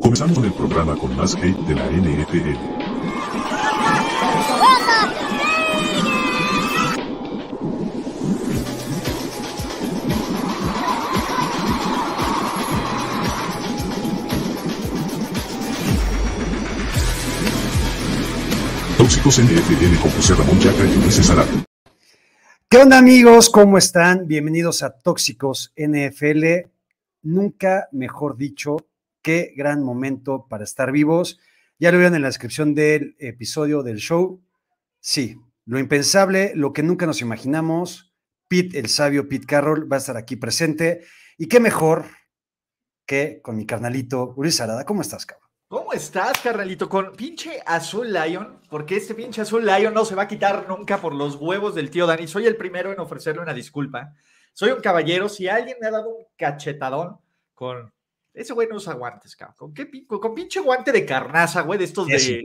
Comenzamos con el programa con más hate de la NFL. Tóxicos NFL con José Ramón Yaca y Ulises Arada. ¿Qué onda amigos? ¿Cómo están? Bienvenidos a Tóxicos NFL. Nunca mejor dicho, qué gran momento para estar vivos. Ya lo vieron en la descripción del episodio del show. Sí, lo impensable, lo que nunca nos imaginamos. Pete, el sabio Pete Carroll, va a estar aquí presente. Y qué mejor que con mi carnalito Ulises Arada. ¿Cómo estás, cabrón? ¿Cómo estás, carnalito? Con pinche Azul Lion, porque este pinche Azul Lion no se va a quitar nunca por los huevos del tío Dani. Soy el primero en ofrecerle una disculpa. Soy un caballero. Si alguien me ha dado un cachetadón con. Ese güey no usa guantes, cabrón. ¿Con qué pin- con pinche guante de carnaza, güey? De estos de,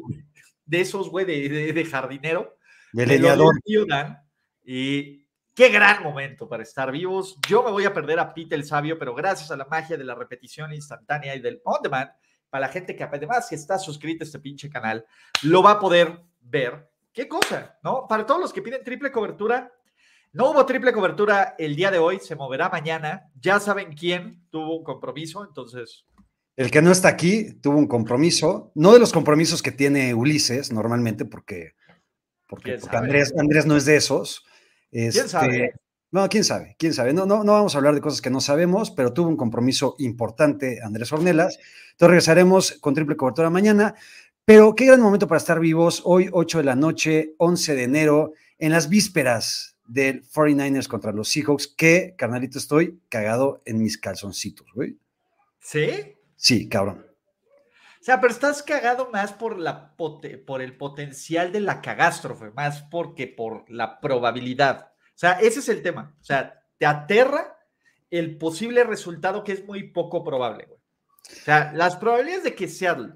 de esos, güey, de, de- de jardinero. De leñador. Y qué gran momento para estar vivos. Yo me voy a perder a Pete el Sabio, pero gracias a la magia de la repetición instantánea y del on demand, para la gente que además que está suscrita a este pinche canal, lo va a poder ver. ¿Qué cosa? ¿No? Para todos los que piden triple cobertura, no hubo triple cobertura el día de hoy, se moverá mañana. Ya saben quién tuvo un compromiso, entonces El que no está aquí tuvo un compromiso, no de los compromisos que tiene Ulises normalmente, porque, porque, ¿Quién? Andrés, Andrés no es de esos. Este, sabe? No, quién sabe, quién sabe. No, no, no vamos a hablar de cosas que no sabemos, pero tuvo un compromiso importante Andrés Ornelas. Entonces regresaremos con triple cobertura mañana. Pero qué gran momento para estar vivos. Hoy, 8 de la noche, 11 de enero, en las vísperas del 49ers contra los Seahawks, que, carnalito, estoy cagado en mis calzoncitos, güey. ¿sí? Sí, cabrón. O sea, pero estás cagado más por, la por el potencial de la cagástrofe, más porque por la probabilidad. O sea, ese es el tema. O sea, te aterra el posible resultado que es muy poco probable, güey. O sea, las probabilidades de que Seattle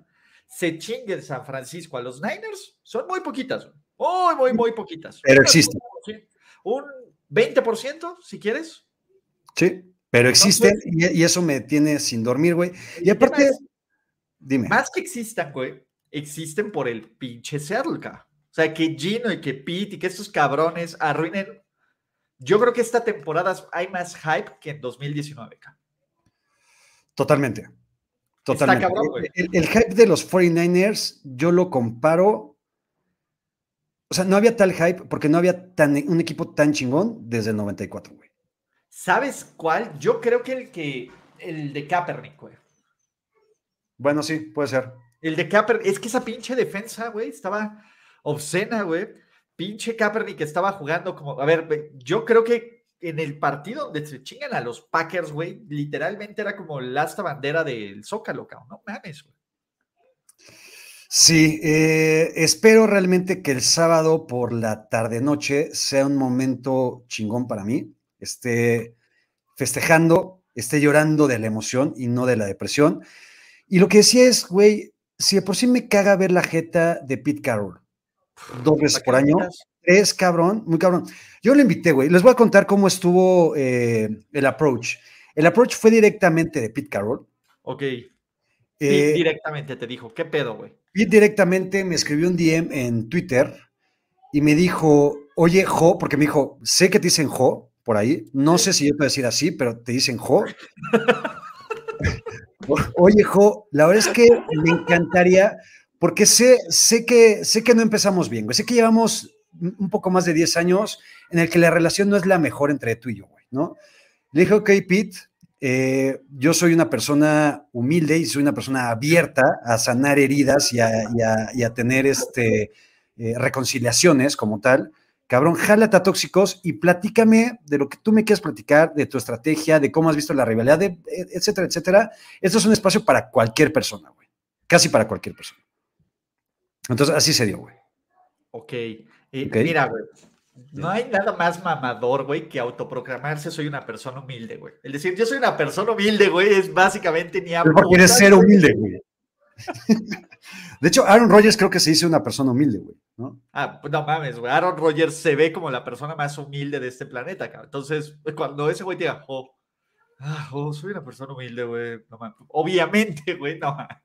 se chingue en San Francisco a los Niners son muy poquitas, güey. Muy, muy, muy poquitas. Pero existen. Un 20%, si quieres. Sí, pero existen pues- y, y eso me tiene sin dormir, güey. Y aparte, es- dime. Más que existan, güey, existen por el pinche cabrón. O sea, que Gino y que Pete y que estos cabrones arruinen. Yo creo que esta temporada hay más hype que en 2019, cabrón. Totalmente. Totalmente. cabrón, güey. el, el hype de los 49ers, yo lo comparo. O sea, no había tal hype porque no había tan, un equipo tan chingón desde el 94, güey. ¿Sabes cuál? Yo creo que el que. El de Kaepernick, güey. Bueno, sí, puede ser. El de Kaepernick. Es que esa pinche defensa, güey, estaba obscena, güey. Pinche Kaepernick estaba jugando como. A ver, yo creo que en el partido donde se chingan a los Packers, güey, literalmente era como la asta bandera del Zócalo, cabrón. No mames, güey. Sí, eh, espero realmente que el sábado por la tarde-noche sea un momento chingón para mí. Esté festejando, esté llorando de la emoción y no de la depresión. Y lo que decía es, güey, si de por sí me caga ver la jeta de Pete Carroll dos veces ¿Para por año, es cabrón, muy cabrón. Yo lo invité, güey. Les voy a contar cómo estuvo eh, el approach. El approach fue directamente de Pete Carroll. Ok. Eh, directamente te dijo, ¿qué pedo, güey? Pete directamente me escribió un DM en Twitter y me dijo, oye, Jo, porque me dijo, sé que te dicen Jo por ahí, no sé si yo puedo decir así, pero te dicen Jo. oye, Jo, la verdad es que me encantaría, porque sé, sé, que, sé que no empezamos bien, güey, sé que llevamos un poco más de 10 años en el que la relación no es la mejor entre tú y yo, güey, ¿no? Le dije, ok, Pete, eh, yo soy una persona humilde y soy una persona abierta a sanar heridas y a, y a- y a tener este, eh, reconciliaciones como tal. Cabrón, jálate a tóxicos y platícame de lo que tú me quieres platicar, de tu estrategia, de cómo has visto la rivalidad, de- etcétera, etcétera. Esto es un espacio para cualquier persona, güey. Casi para cualquier persona. Entonces, así se dio, güey. Ok. Eh, Ok. Mira, güey. No hay nada más mamador, güey, que autoproclamarse soy una persona humilde, güey. El decir yo soy una persona humilde, güey, es básicamente ni a Pero porque eres putas, ser humilde, güey. De hecho, Aaron Rodgers creo que se dice una persona humilde, güey, ¿no? Ah, pues no mames, güey. Aaron Rodgers se ve como la persona más humilde de este planeta, cabrón. Entonces, cuando ese güey diga, oh, ah, oh, soy una persona humilde, güey, no mames. Obviamente, güey, no mames.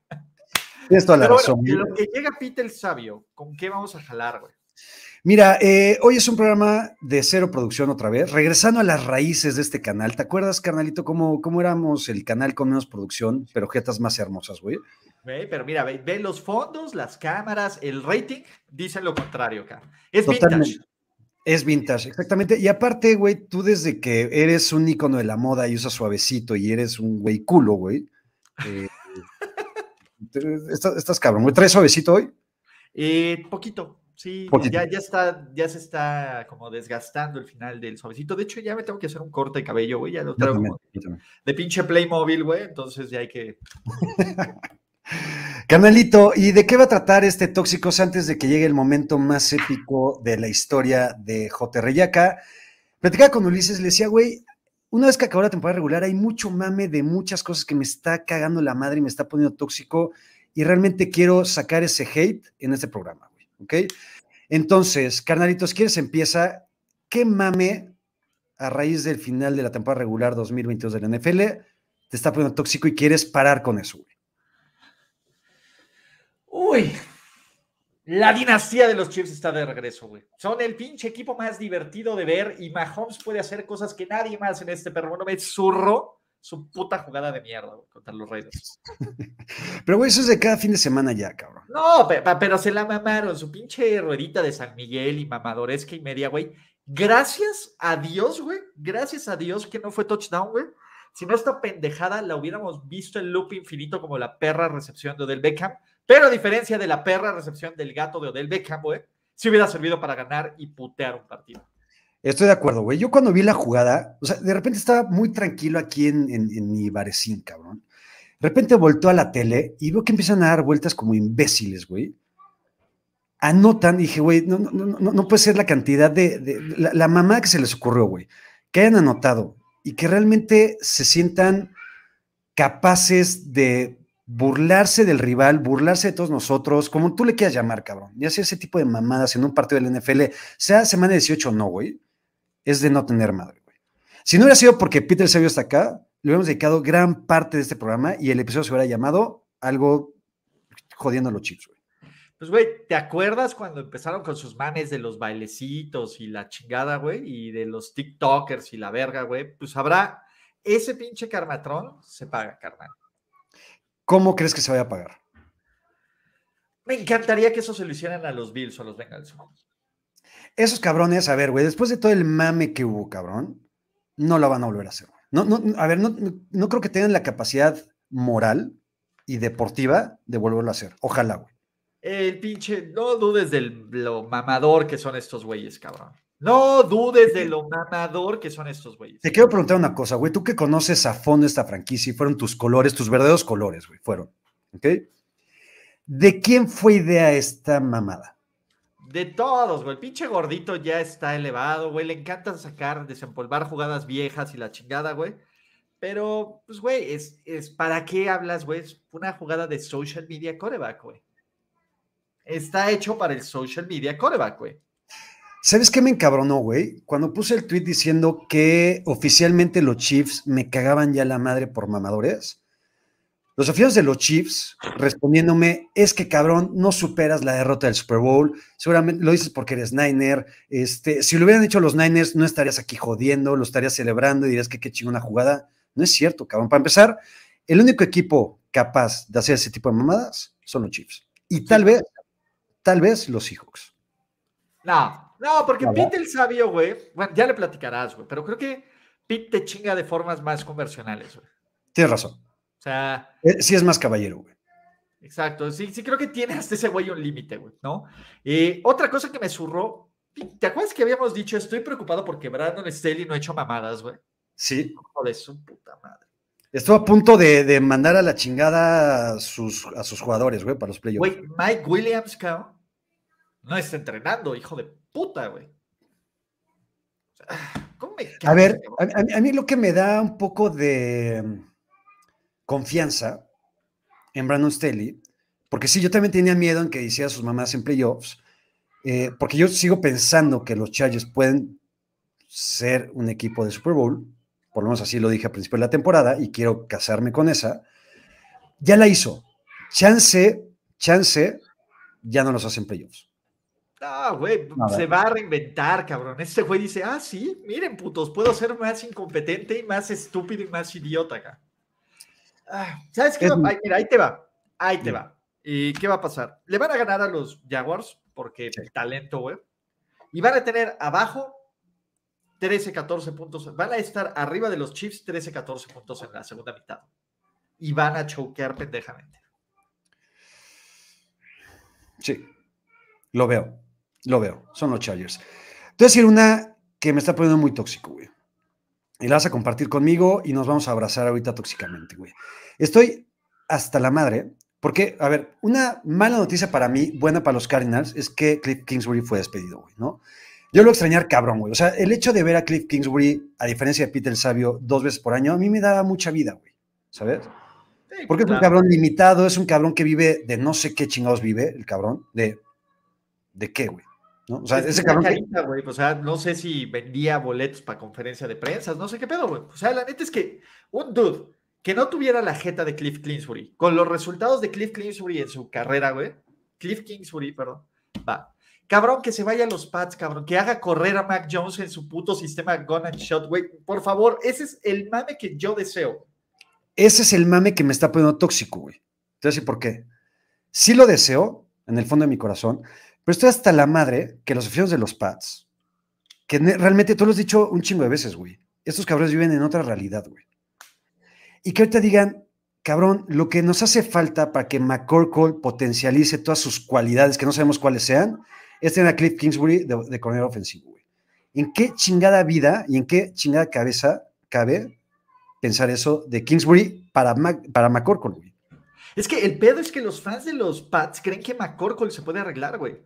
Tienes toda la Pero razón. bueno, lo que llega Pete el Sabio, ¿con qué vamos a jalar, güey? Mira, eh, hoy es un programa de cero producción otra vez, regresando a las raíces de este canal. ¿Te acuerdas, carnalito, cómo, cómo éramos el canal con menos producción, pero jetas más hermosas, güey? Güey, Pero mira, ve, ve los fondos, las cámaras, el rating, dicen lo contrario acá. Es Totalmente. vintage. Es vintage, exactamente. Y aparte, güey, tú desde que eres un ícono de la moda y usas suavecito y eres un güey culo, güey. eh, estás cabrón, güey. ¿Traes suavecito hoy? Eh, poquito, sí. Ya, ya está, ya se está como desgastando el final del suavecito. De hecho, ya me tengo que hacer un corte de cabello, güey. Ya lo traigo también, como de pinche Playmobil, güey. Entonces ya hay que. Carnalito, ¿y de qué va a tratar este Tóxicos antes de que llegue el momento más épico de la historia de J. Reyaca? Platicaba con Ulises, le decía, güey, una vez que acabó la temporada regular, hay mucho mame de muchas cosas que me está cagando la madre y me está poniendo tóxico y realmente quiero sacar ese hate en este programa, ¿ok? Entonces, carnalitos, ¿quieres empieza? ¿Qué mame a raíz del final de la temporada regular 2022 de la NFL te está poniendo tóxico y quieres parar con eso, güey? Uy, la dinastía de los Chiefs está de regreso, güey. Son el pinche equipo más divertido de ver y Mahomes puede hacer cosas que nadie más en este perro no me zurró su puta jugada de mierda güey, contra los Raiders. Pero, güey, eso es de cada fin de semana ya, cabrón. No, pe- pe- pero se la mamaron, su pinche ruedita de San Miguel y mamadoresca y media, güey. Gracias a Dios, güey. Gracias a Dios que no fue touchdown, güey. Si no, esta pendejada la hubiéramos visto en loop infinito como la perra recepción de Odell Beckham. Pero a diferencia de la perra recepción del gato de Odell Beckham, güey, sí hubiera servido para ganar y putear un partido. Estoy de acuerdo, güey. Yo cuando vi la jugada, o sea, de repente estaba muy tranquilo aquí en, mi barecín, cabrón. De repente volteo a la tele y veo que empiezan a dar vueltas como imbéciles, güey. Anotan, dije, güey, no, no, no, no- puede ser la cantidad de, de- la, la mamá que se les ocurrió, güey. Que hayan anotado y que realmente se sientan capaces de burlarse del rival, burlarse de todos nosotros, como tú le quieras llamar, cabrón. Y hacer ese tipo de mamadas en un partido del NFL, sea semana 18 o no, güey, es de no tener madre, güey. Si no hubiera sido porque Peter Sabio está acá, le hubiéramos dedicado gran parte de este programa y el episodio se hubiera llamado algo jodiendo a los chips, güey. Pues, güey, ¿te acuerdas cuando empezaron con sus manes de los bailecitos y la chingada, güey? Y de los TikTokers y la verga, güey. Pues habrá ese pinche carmatrón, se paga, carnal. ¿Cómo crees que se vaya a pagar? Me encantaría que eso se lo hicieran a los Bills o a los Bengals. Esos cabrones, a ver, güey, después de todo el mame que hubo, cabrón, no lo van a volver a hacer. No, no, a ver, no, no, no creo que tengan la capacidad moral y deportiva de volverlo a hacer. Ojalá, güey. El pinche, no dudes de lo mamador que son estos güeyes, cabrón. No dudes de lo mamador que son estos güeyes. Te quiero preguntar una cosa, güey. Tú que conoces a fondo esta franquicia y fueron tus colores, tus verdaderos colores, güey, fueron. ¿Ok? ¿De quién fue idea esta mamada? De todos, güey. El pinche gordito ya está elevado, güey. Le encanta sacar, desempolvar jugadas viejas y la chingada, güey. Pero, pues, güey, es, es ¿para qué hablas, güey? Es una jugada de social media coreback, güey. Está hecho para el social media coreback, güey. ¿Sabes qué me encabronó, güey? Cuando puse el tweet diciendo que oficialmente los Chiefs me cagaban ya la madre por mamadores. Los aficionados de los Chiefs respondiéndome, es que cabrón, no superas la derrota del Super Bowl, seguramente lo dices porque eres Niner, este, si lo hubieran hecho los Niners no estarías aquí jodiendo, lo estarías celebrando y dirías que qué chingona jugada. No es cierto, cabrón. Para empezar, el único equipo capaz de hacer ese tipo de mamadas son los Chiefs. Y tal vez, tal vez los Seahawks. No, no, porque. Pete el sabio, güey. Bueno, ya le platicarás, güey. Pero creo que Pete te chinga de formas más conversionales, güey. Tienes razón. O sea, Eh, Sí es más caballero, güey. Exacto, sí, sí creo que tiene hasta ese güey un límite, güey, ¿no? Eh, otra cosa que me zurró, ¿te acuerdas que habíamos dicho, estoy preocupado porque Brandon Staley no ha hecho mamadas, güey? Sí. Hijo de su puta madre. Estuvo a punto de, de mandar a la chingada a sus, a sus jugadores, güey, para los playoffs. Güey, Mike Williams, cabrón, no está entrenando, hijo de puta, güey. ¿Cómo me A ver, a, mí lo que me da un poco de confianza en Brandon Staley, porque sí, yo también tenía miedo en que hiciera sus mamás en playoffs, eh, porque yo sigo pensando que los Chargers pueden ser un equipo de Super Bowl, por lo menos así lo dije al principio de la temporada, y quiero casarme con esa. Ya la hizo. Chance chance, ya no los hacen playoffs. No, güey, se va a reinventar, cabrón. Este güey dice, ah, sí, miren, putos, puedo ser más incompetente y más estúpido y más idiota acá. Ah, ¿Sabes qué? mira, ahí te va, ahí te va. ¿Y qué va a pasar? Le van a ganar a los Jaguars, porque el talento, güey. Y van a tener abajo 13, 14 puntos. Van a estar arriba de los Chiefs 13, 14 puntos en la segunda mitad. Y van a choquear pendejamente. Sí, lo veo, lo veo. Son los Chargers. Te voy a decir una que me está poniendo muy tóxico, güey. Y la vas a compartir conmigo y nos vamos a abrazar ahorita tóxicamente, güey. Estoy hasta la madre, porque, a ver, una mala noticia para mí, buena para los Cardinals, es que Cliff Kingsbury fue despedido, güey, ¿no? Yo lo extrañar cabrón, güey. O sea, el hecho de ver a Cliff Kingsbury, a diferencia de Peter el Sabio, dos veces por año, a mí me daba mucha vida, güey. ¿Sabes? Porque es un cabrón limitado, es un cabrón que vive de no sé qué chingados vive, el cabrón, de. ¿De qué, güey? ¿No? O sea, ese cabrón. o sea, no sé si vendía boletos para conferencia de prensa, no sé qué pedo, güey. O sea, la neta es que un dude que no tuviera la jeta de Cliff Kingsbury, con los resultados de Cliff Kingsbury en su carrera, güey. Cliff Kingsbury, perdón. Va. Cabrón, que se vaya a los pads, cabrón. Que haga correr a Mac Jones en su puto sistema Gun and Shot, güey. Por favor, ese es el mame que yo deseo. Ese es el mame que me está poniendo tóxico, güey. Te voy por qué. Sí lo deseo, en el fondo de mi corazón, pero estoy hasta la madre que los aficionados de los pads, que realmente tú lo has dicho un chingo de veces, güey. Estos cabrones viven en otra realidad, güey. Y que ahorita digan, cabrón, lo que nos hace falta para que McCorkle potencialice todas sus cualidades, que no sabemos cuáles sean, es tener a Cliff Kingsbury de, de ofensivo, güey. ¿En qué chingada vida y en qué chingada cabeza cabe pensar eso de Kingsbury para, para McCorkle, güey? Es que el pedo es que los fans de los Pats creen que McCorkle se puede arreglar, güey.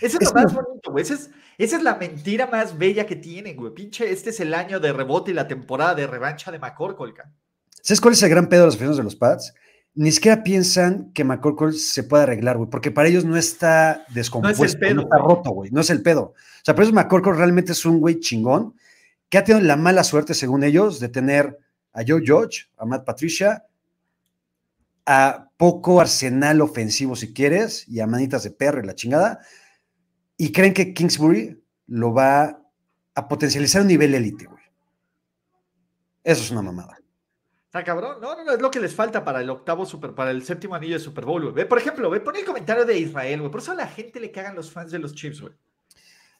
Eso es, lo más bonito, güey. Esa es, la mentira más bella que tienen, güey. Pinche, este es el año de rebote y la temporada de revancha de McCorkle, ¿Sabes cuál es el gran pedo de los aficionados de los Pats? Ni siquiera piensan que McCorkle se puede arreglar, güey, porque para ellos no está descompuesto, no, es el pedo, no está roto, güey, no es el pedo. O sea, por eso McCorkle realmente es un güey chingón que ha tenido la mala suerte, según ellos, de tener a Joe George, a Matt Patricia, a poco arsenal ofensivo, si quieres, y a manitas de perro y la chingada, y creen que Kingsbury lo va a potencializar a un nivel élite, güey. Eso es una mamada. Está cabrón. No, no, no, es lo que les falta para el octavo super, para el séptimo anillo de Super Bowl, güey. Por ejemplo, ve, pon el comentario de Israel, güey. Por eso a la gente le cagan los fans de los Chiefs, güey.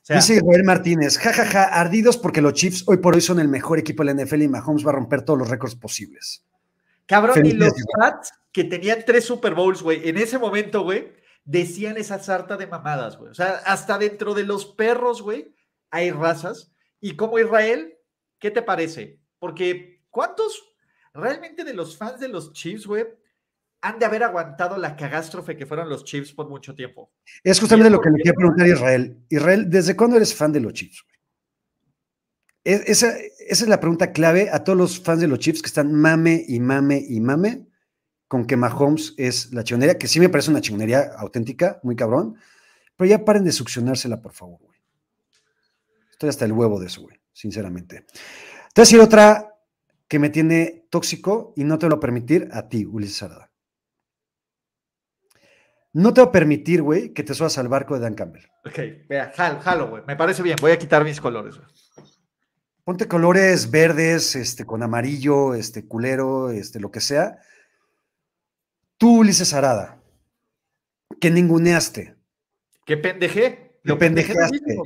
Dice Israel Martínez, jajaja, ja, ja, ardidos porque los Chiefs hoy por hoy son el mejor equipo de la NFL y Mahomes va a romper todos los récords posibles. Cabrón, y los Pats que tenían tres Super Bowls, güey, en ese momento, güey, decían esa sarta de mamadas, güey. O sea, hasta dentro de los perros, güey, hay razas. Y como Israel, ¿qué te parece? Porque, ¿cuántos realmente de los fans de los Chiefs, güey, han de haber aguantado la cagástrofe que fueron los Chiefs por mucho tiempo? Es justamente lo que le quiero preguntar a Israel. Israel, ¿desde cuándo eres fan de los Chiefs? Esa, esa es la pregunta clave a todos los fans de los Chiefs que están mame y mame y mame con que Mahomes es la chingonería, que sí me parece una chingonería auténtica, muy cabrón, pero ya paren de succionársela, por favor, güey. Estoy hasta el huevo de eso, güey, sinceramente. Te voy a decir otra que me tiene tóxico y no te lo voy a permitir a ti, Ulises Arada. No te voy a permitir, güey, que te subas al barco de Dan Campbell. Ok, vea, jalo, jalo, güey. Me parece bien. Voy a quitar mis colores, güey. Ponte colores verdes, este, con amarillo, este, culero, este, lo que sea Tú, Ulises Arada, que ninguneaste. Que pendejé. Lo pendejaste.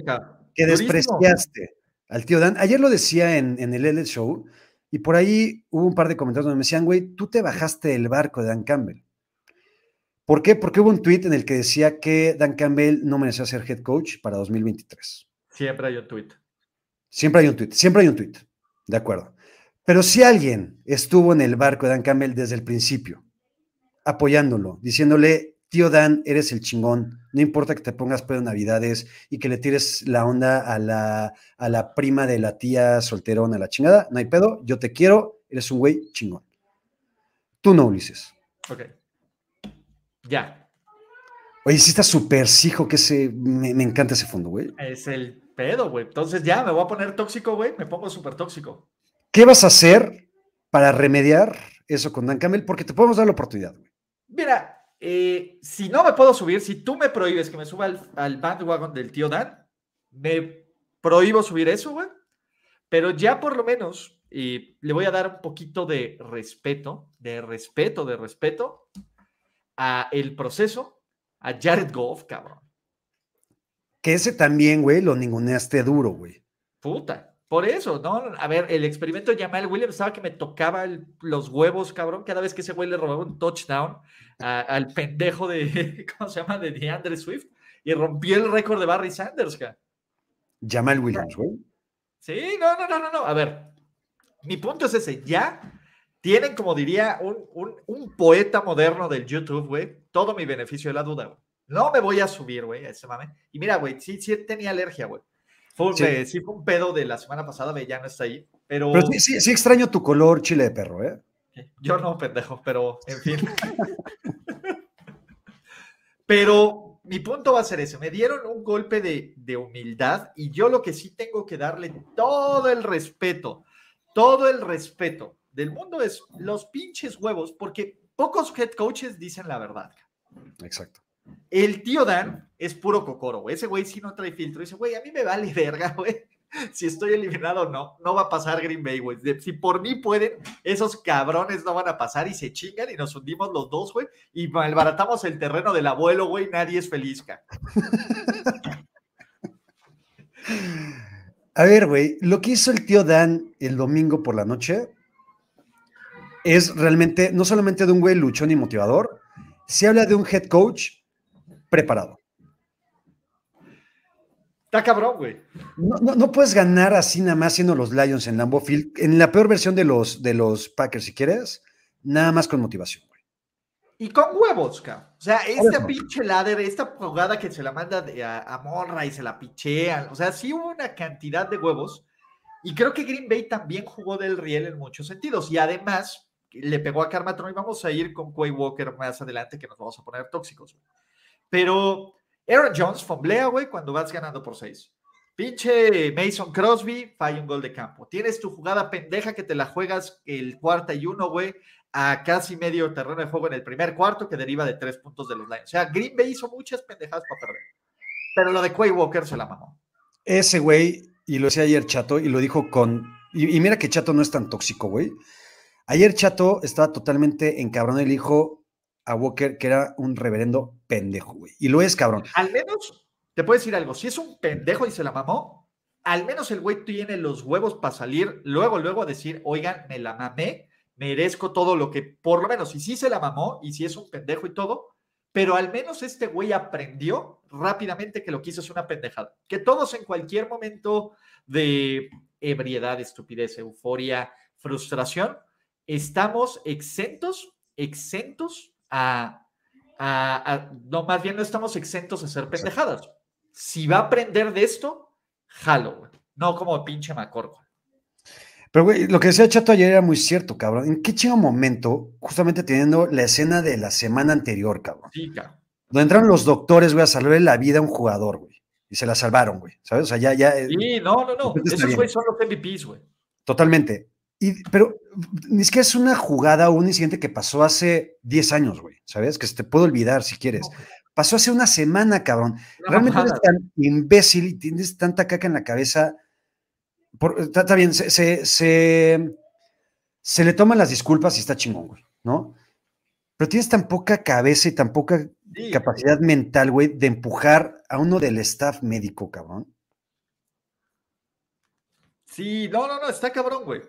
Que despreciaste al tío Dan. Ayer lo decía en, el L Show y por ahí hubo un par de comentarios donde me decían, güey, tú te bajaste del barco de Dan Campbell. ¿Por qué? Porque hubo un tweet en el que decía que Dan Campbell no merecía ser head coach para 2023. Siempre hay un tweet. Siempre hay un tweet, siempre hay un tweet. De acuerdo. Pero si alguien estuvo en el barco de Dan Campbell desde el principio, apoyándolo, diciéndole, tío Dan, eres el chingón, no importa que te pongas pedo Navidades y que le tires la onda a la, a la prima de la tía solterona, a la chingada, no hay pedo, yo te quiero, eres un güey chingón. Tú no, Ulises. Ok. Ya. Oye, sí está súper sijo que ese, me, me, encanta ese fondo, güey. Es el pedo, güey. Entonces ya, me voy a poner tóxico, güey, me pongo súper tóxico. ¿Qué vas a hacer para remediar eso con Dan Camel? Porque te podemos dar la oportunidad, güey. Mira, eh, si no me puedo subir, si tú me prohíbes que me suba al, al bandwagon del tío Dan, me prohíbo subir eso, güey. Pero ya por lo menos le voy a dar un poquito de respeto, de respeto, de respeto a el proceso, a Jared Goff, cabrón. Que ese también, güey, lo ninguneaste duro, güey. Puta. Por eso, ¿no? A ver, el experimento de Jamal Williams estaba que me tocaba los huevos, cabrón, cada vez que ese güey le robaba un touchdown al pendejo de, ¿cómo se llama? De DeAndre Swift y rompió el récord de Barry Sanders. Jamal Williams, güey. Sí, no, no, no, no, no. A ver, mi punto es ese, ya tienen, como diría un, poeta moderno del YouTube, güey, todo mi beneficio de la duda, güey. No me voy a subir, güey, a ese mame. Y mira, güey, sí, sí tenía alergia, güey. Fue, sí. fue un pedo de la semana pasada, güey, ya no está ahí. Pero, sí, sí, extraño tu color chile de perro, ¿eh? Yo no, pendejo, pero en fin. pero mi punto va a ser ese. Me dieron un golpe de, de humildad y yo lo que sí tengo que darle todo el respeto todo el respeto del mundo es los pinches huevos, porque pocos head coaches dicen la verdad. Exacto. El tío Dan es puro cocoro, güey. Ese güey sí no trae filtro. Dice, güey, a mí me vale verga, güey. Si estoy eliminado o no, no va a pasar Green Bay, güey. Si por mí pueden, esos cabrones no van a pasar y se chingan y nos hundimos los dos, güey. Y malbaratamos el terreno del abuelo, güey. Nadie es feliz, cara. A ver, güey, lo que hizo el tío Dan el domingo por la noche es realmente no solamente de un güey luchón y motivador, se habla de un head coach preparado. Está cabrón, güey. No, puedes ganar así nada más siendo los Lions en Lambeau Field, en la peor versión de los, de los Packers, si quieres, nada más con motivación. Y con huevos, cabrón. O sea, esta pinche ladder, esta jugada que se la manda a, a, Morra y se la pichean. O sea, sí hubo una cantidad de huevos. Y creo que Green Bay también jugó del riel en muchos sentidos. Y además, le pegó a Carmatron y vamos a ir con Quay Walker más adelante, que nos vamos a poner tóxicos. Pero Aaron Jones fomblea, güey, cuando vas ganando por seis. Pinche Mason Crosby falla un gol de campo. Tienes tu jugada pendeja que te la juegas el cuarta y uno, güey a casi medio terreno de juego en el primer cuarto que deriva de tres puntos de los Lions. O sea, Green Bay hizo muchas pendejadas para perder. Pero lo de Quay Walker se la mamó. Ese güey, y lo decía ayer Chato, y lo dijo con. Y, mira que Chato no es tan tóxico, güey. Ayer Chato estaba totalmente encabronado y le dijo a Walker que era un reverendo pendejo, güey. Y lo es, cabrón. Al menos, te puedo decir algo, si es un pendejo y se la mamó, al menos el güey tiene los huevos para salir luego, luego a decir, oigan, me la mamé merezco todo lo que, por lo menos, y sí se la mamó, y si es un pendejo y todo, pero al menos este güey aprendió rápidamente que lo quiso es una pendejada. Que todos en cualquier momento de ebriedad, estupidez, euforia, frustración, estamos exentos, exentos a, no, más bien no estamos exentos a ser pendejadas. Si va a aprender de esto, jalo, no como pinche macorco. Pero, güey, lo que decía Chato ayer era muy cierto, cabrón. ¿En qué chingo momento, justamente teniendo la escena de la semana anterior, cabrón? Sí, cabrón. Donde entraron los doctores, güey, a salvarle la vida a un jugador, güey. Y se la salvaron, güey. ¿Sabes? O sea, ya, ya. Eh, sí, no, no, no. Esos, güey, son los MVPs, güey. Totalmente. Y, pero es que es una jugada o un incidente que pasó hace 10 años, güey. ¿Sabes? Que se te puede olvidar si quieres. Pasó hace una semana, cabrón. Realmente eres tan imbécil y tienes tanta caca en la cabeza está, bien, se, se, le toman las disculpas y está chingón, güey, ¿no? Pero tienes tan poca cabeza y tan poca capacidad mental, güey, de empujar a uno del staff médico, cabrón. Sí, no, no, no, está cabrón, güey.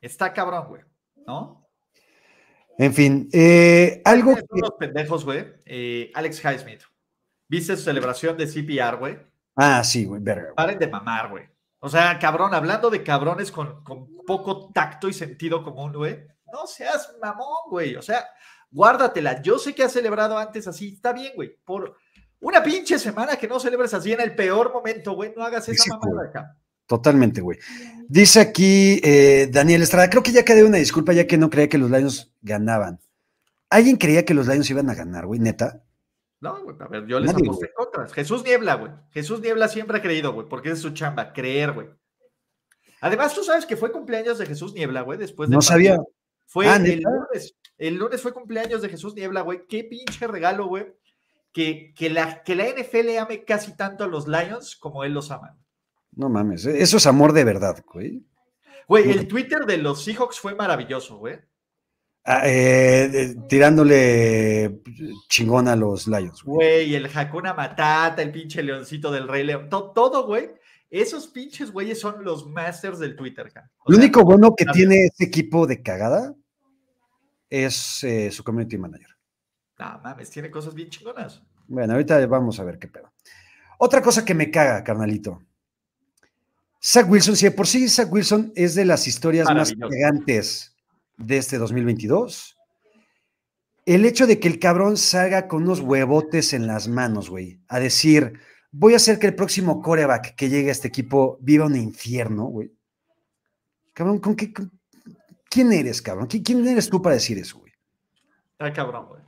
Está cabrón, güey, ¿no? En fin, eh, algo. Que... Los pendejos, güey. Eh, Alex Highsmith. ¿Viste su celebración de CPR, güey? Ah, sí, güey, verga. Paren de mamar, güey. O sea, cabrón, hablando de cabrones con, poco tacto y sentido común, güey. No seas mamón, güey. O sea, guárdatela. Yo sé que has celebrado antes así. Está bien, güey. Por una pinche semana que no celebres así en el peor momento, güey. No hagas esa mamada acá. Totalmente, güey. Dice aquí eh, Daniel Estrada, creo que ya quedé una disculpa ya que no creía que los Lions ganaban. ¿Alguien creía que los Lions iban a ganar, güey? Neta. No, güey, a ver, yo les aposté contra. Jesús Niebla, güey. Jesús Niebla siempre ha creído, güey, porque es su chamba, creer, güey. Además, tú sabes que fue cumpleaños de Jesús Niebla, güey, después de. No sabía. Fue Ah, el lunes. El lunes fue cumpleaños de Jesús Niebla, güey. Qué pinche regalo, güey. Que, que, la, que la NFL ame casi tanto a los Lions como él los ama. No mames, eh, eso es amor de verdad, güey. Güey, el Twitter de los Seahawks fue maravilloso, güey. Ah, eh, eh, tirándole chingón a los Lions, güey. Güey, el Hakuna Matata, el pinche leoncito del Rey León, to- todo, güey. Esos pinches güeyes son los masters del Twitter, Lo sea, único bueno que tiene este equipo de cagada es eh, su community manager. No mames, tiene cosas bien chingonas. Bueno, ahorita vamos a ver qué pedo. Otra cosa que me caga, carnalito. Zach Wilson, si de por sí Zach Wilson es de las historias más elegantes de este 2022, el hecho de que el cabrón salga con unos huevotes en las manos, güey, a decir, voy a hacer que el próximo coreback que llegue a este equipo viva un infierno, güey. Cabrón, ¿con qué? con- ¿Quién eres, cabrón? ¿Qui- ¿Quién eres tú para decir eso, güey? Está cabrón, güey.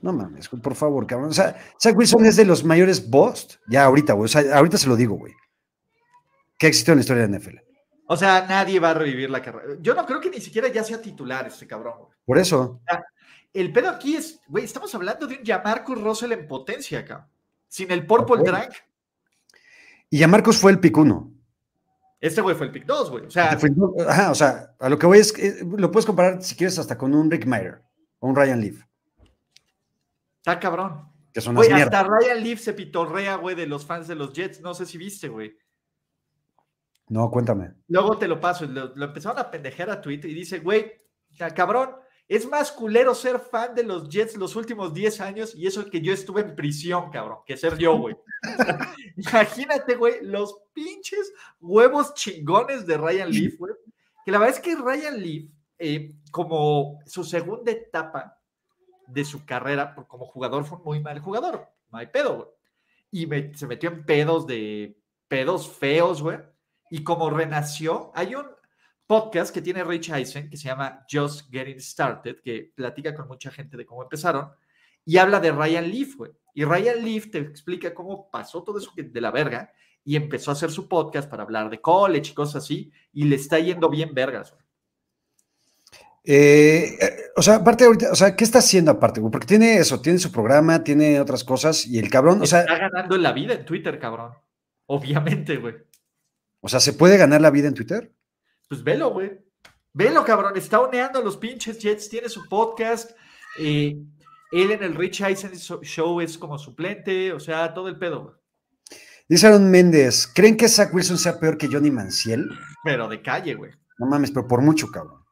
No mames, por favor, cabrón. O sea, Zach Wilson es de los mayores bust, ya ahorita, güey. O sea, ahorita se lo digo, güey. Que ha existido en la historia de la NFL. O sea, nadie va a revivir la carrera. Yo no creo que ni siquiera ya sea titular este cabrón, güey. Por eso. El pedo aquí es, güey, estamos hablando de un Jamarcus Russell en potencia acá. Sin el Purple. Drag, Y ya Marcos fue el pick uno. este güey fue el pick 2, güey. O sea, Ajá, o sea, a lo que voy es que eh, lo puedes comparar, si quieres, hasta con un Rick Meyer o un Ryan Leaf, está cabrón. que son las Güey, hasta Ryan Leaf se pitorrea, güey, de los fans de los Jets. No sé si viste, güey. No, cuéntame. Luego te lo paso. Lo, lo empezaron a pendejar a Twitter y dice, güey, cabrón, es más culero ser fan de los Jets los últimos 10 años y eso que yo estuve en prisión, cabrón, que ser yo, güey. Imagínate, güey, los pinches huevos chingones de Ryan Leaf, güey. Que la verdad es que Ryan Leaf, eh, como su segunda etapa de su carrera, como jugador, fue un muy mal jugador. No hay pedo, güey. Y me- se metió en pedos de pedos feos, güey. Y como renació, hay un podcast que tiene Rich Eisen que se llama Just Getting Started, que platica con mucha gente de cómo empezaron y habla de Ryan Leaf, güey. Y Ryan Leaf te explica cómo pasó todo eso de la verga y empezó a hacer su podcast para hablar de college y cosas así y le está yendo bien vergas, güey. Eh, eh, o sea, aparte ahorita, o sea, ¿qué está haciendo aparte, güey? Porque tiene eso, tiene su programa, tiene otras cosas y el cabrón, o sea, está ganando en la vida en Twitter, cabrón. Obviamente, güey. O sea, ¿se puede ganar la vida en Twitter? Pues velo, güey. Velo, cabrón. Está oneando a los pinches Jets. Tiene su podcast. eh, él en el Rich Eisen Show es como suplente. O sea, todo el pedo, güey. Dice Aaron Méndez, ¿creen que Zach Wilson sea peor que Johnny Manciel? Pero de calle, güey. No mames, pero por mucho, cabrón.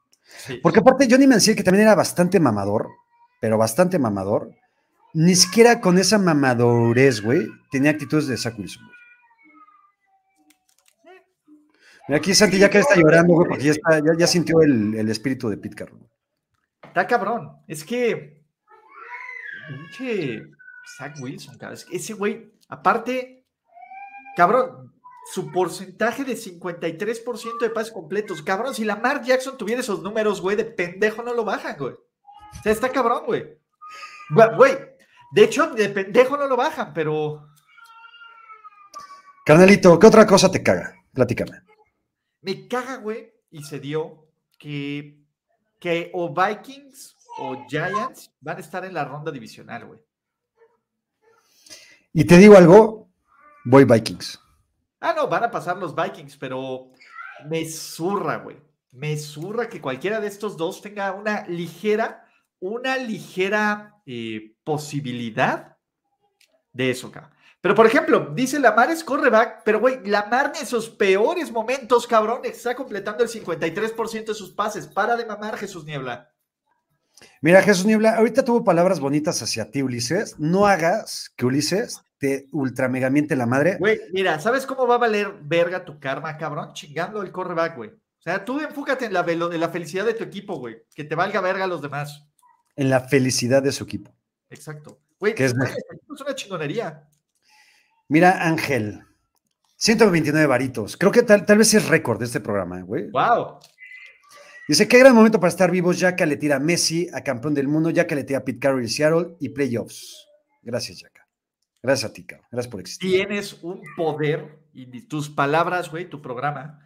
Sí. Porque aparte Johnny Manciel, que también era bastante mamador, pero bastante mamador, ni siquiera con esa mamadurez, güey, tenía actitudes de Zach Wilson, güey. Mira, aquí Santi ya que está llorando, güey, porque ya, está- ya, ya sintió el, el espíritu de Pete Carroll. Está cabrón. Es que. Pinche. Zach Wilson, cabrón. Es que ese güey, aparte, cabrón, su porcentaje de 53% de pases completos. Cabrón, si Lamar Jackson tuviera esos números, güey, de pendejo no lo bajan, güey. O sea, está cabrón, güey. Güey, de hecho, de pendejo no lo bajan, pero Carnalito, ¿qué otra cosa te caga? Platícame. Me caga, güey, y se dio que, que o Vikings o Giants van a estar en la ronda divisional, güey. Y te digo algo, voy Vikings. Ah, no, van a pasar los Vikings, pero me zurra, güey. Me zurra que cualquiera de estos dos tenga una ligera, una ligera eh, posibilidad de eso, cabrón. Pero, por ejemplo, dice Lamar es correback, pero, güey, Lamar en sus peores momentos, cabrón, está completando el 53% de sus pases. Para de mamar, Jesús Niebla. Mira, Jesús Niebla, ahorita tuvo palabras bonitas hacia ti, Ulises. No hagas que Ulises te ultramegamiente la madre. Güey, mira, ¿sabes cómo va a valer verga tu karma, cabrón? Chingando el correback, güey. O sea, tú enfócate en la, velo- en la felicidad de tu equipo, güey. Que te valga verga a los demás. en la felicidad de su equipo. Exacto. Güey, Que es es una chingonería. Mira, Ángel, 129 varitos. Creo que tal, tal vez es récord de este programa, ¿eh, güey. Wow. Dice, qué gran momento para estar vivos, ya que le tira a Messi a campeón del mundo, ya que le tira a Pete Carroll y Seattle y playoffs. Gracias, Yaka. Gracias a ti, cabrón. Gracias por existir. Tienes un poder, y tus palabras, güey, tu programa,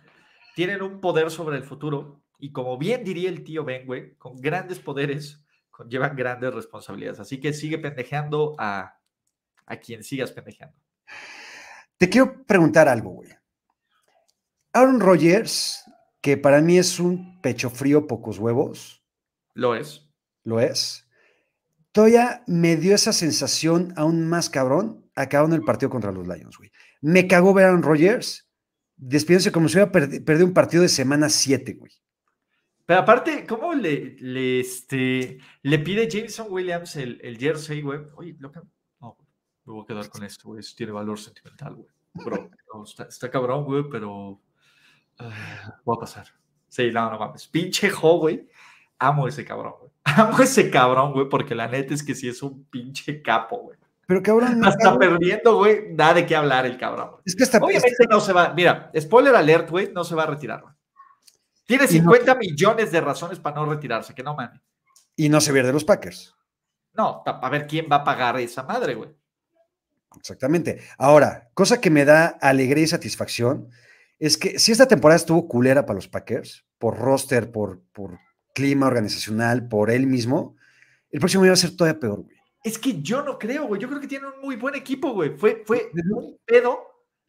tienen un poder sobre el futuro Y como bien diría el tío Ben, güey, con grandes poderes conllevan grandes responsabilidades. Así que sigue pendejeando a, a quien sigas pendejeando. Te quiero preguntar algo, güey. Aaron Rodgers, que para mí es un pecho frío, pocos huevos. Lo es. Lo es. Todavía me dio esa sensación aún más cabrón acabando el partido contra los Lions, güey. Me cagó ver a Aaron Rodgers despidiéndose como si hubiera perdido un partido de semana 7, güey. Pero aparte, ¿cómo le, le, este, le pide Jameson Williams el, el jersey, güey? Oye, lo me voy a quedar con esto, güey. Eso tiene valor sentimental, güey. Bro, está, cabrón, güey, pero... Ah, voy a pasar. Sí, no, no mames. Pinche Jo, güey. Amo ese cabrón, güey. Amo ese cabrón, güey, porque la neta es que sí es un pinche capo, güey. Pero cabrón. Hasta perdiendo, güey, nada de qué hablar el cabrón. Es que hasta. Obviamente no se va. Mira, spoiler alert, güey, no se va a retirar, güey. Tiene 50 millones de razones para no retirarse, que no mames. Y no se pierde los Packers. No, a ver quién va a pagar esa madre, güey. Exactamente. Ahora, cosa que me da alegría y satisfacción es que si esta temporada estuvo culera para los Packers, por roster, por, por clima organizacional, por él mismo, el próximo año va a ser todavía peor, güey. Es que yo no creo, güey. Yo creo que tiene un muy buen equipo, güey. Fue, fue un pedo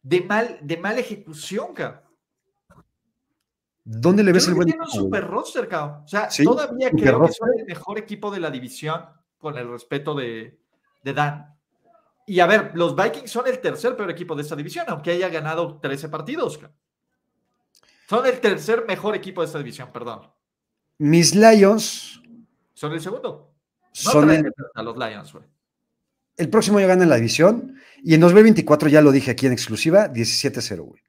de mal, de mala ejecución, cabrón. ¿Dónde le ves el buen tiene un super roster, cabrón. O sea, todavía creo que son el mejor equipo de la división, con el respeto de, Dan. Y a ver, los Vikings son el tercer peor equipo de esta división, aunque haya ganado 13 partidos. Son el tercer mejor equipo de esta división, perdón. Mis Lions. Son el segundo. No son el, a los Lions, güey. El próximo ya gana la división. Y en 2024, ya lo dije aquí en exclusiva, 17-0, güey.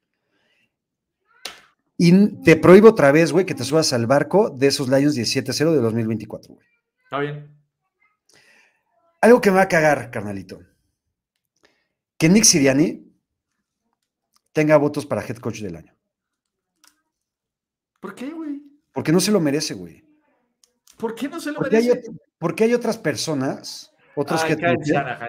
Y te prohíbo otra vez, güey, que te subas al barco de esos Lions 17-0 de 2024, güey. Está bien. Algo que me va a cagar, carnalito. Que Nick Siriani tenga votos para head coach del año. ¿Por qué, güey? Porque no se lo merece, güey. ¿Por qué no se lo merece? porque hay otras personas, otros que...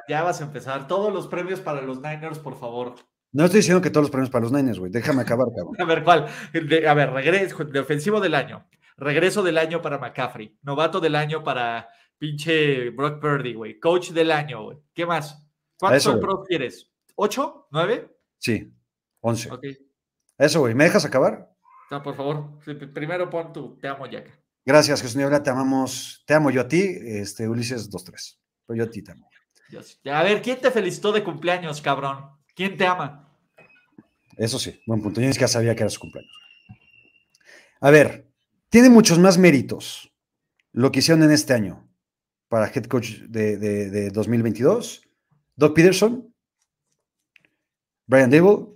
ya vas a empezar. Todos los premios para los Niners, por favor. No estoy diciendo que todos los premios para los Niners, güey. Déjame acabar, cabrón. A ver, ¿cuál? a ver, regreso, de ofensivo del año. Regreso del año para McCaffrey. Novato del año para pinche Brock Purdy, güey. Coach del año, güey. ¿Qué más? ¿Cuántos pros quieres? ¿Ocho? ¿Nueve? Sí, once. Ok. Eso, güey. ¿Me dejas acabar? No, por favor. Primero pon tu Te amo, Yaka. Gracias, Jesús Niebla. Te amamos. Te amo yo a ti, este, Ulises 2-3. Pero yo a ti te amo. A ver, ¿quién te felicitó de cumpleaños, cabrón? ¿Quién te ama? Eso sí, buen punto. Yo ni siquiera sabía que era su cumpleaños. A ver, tiene muchos más méritos lo que hicieron en este año para head coach de, 2022. Doug Peterson, Brian Dable,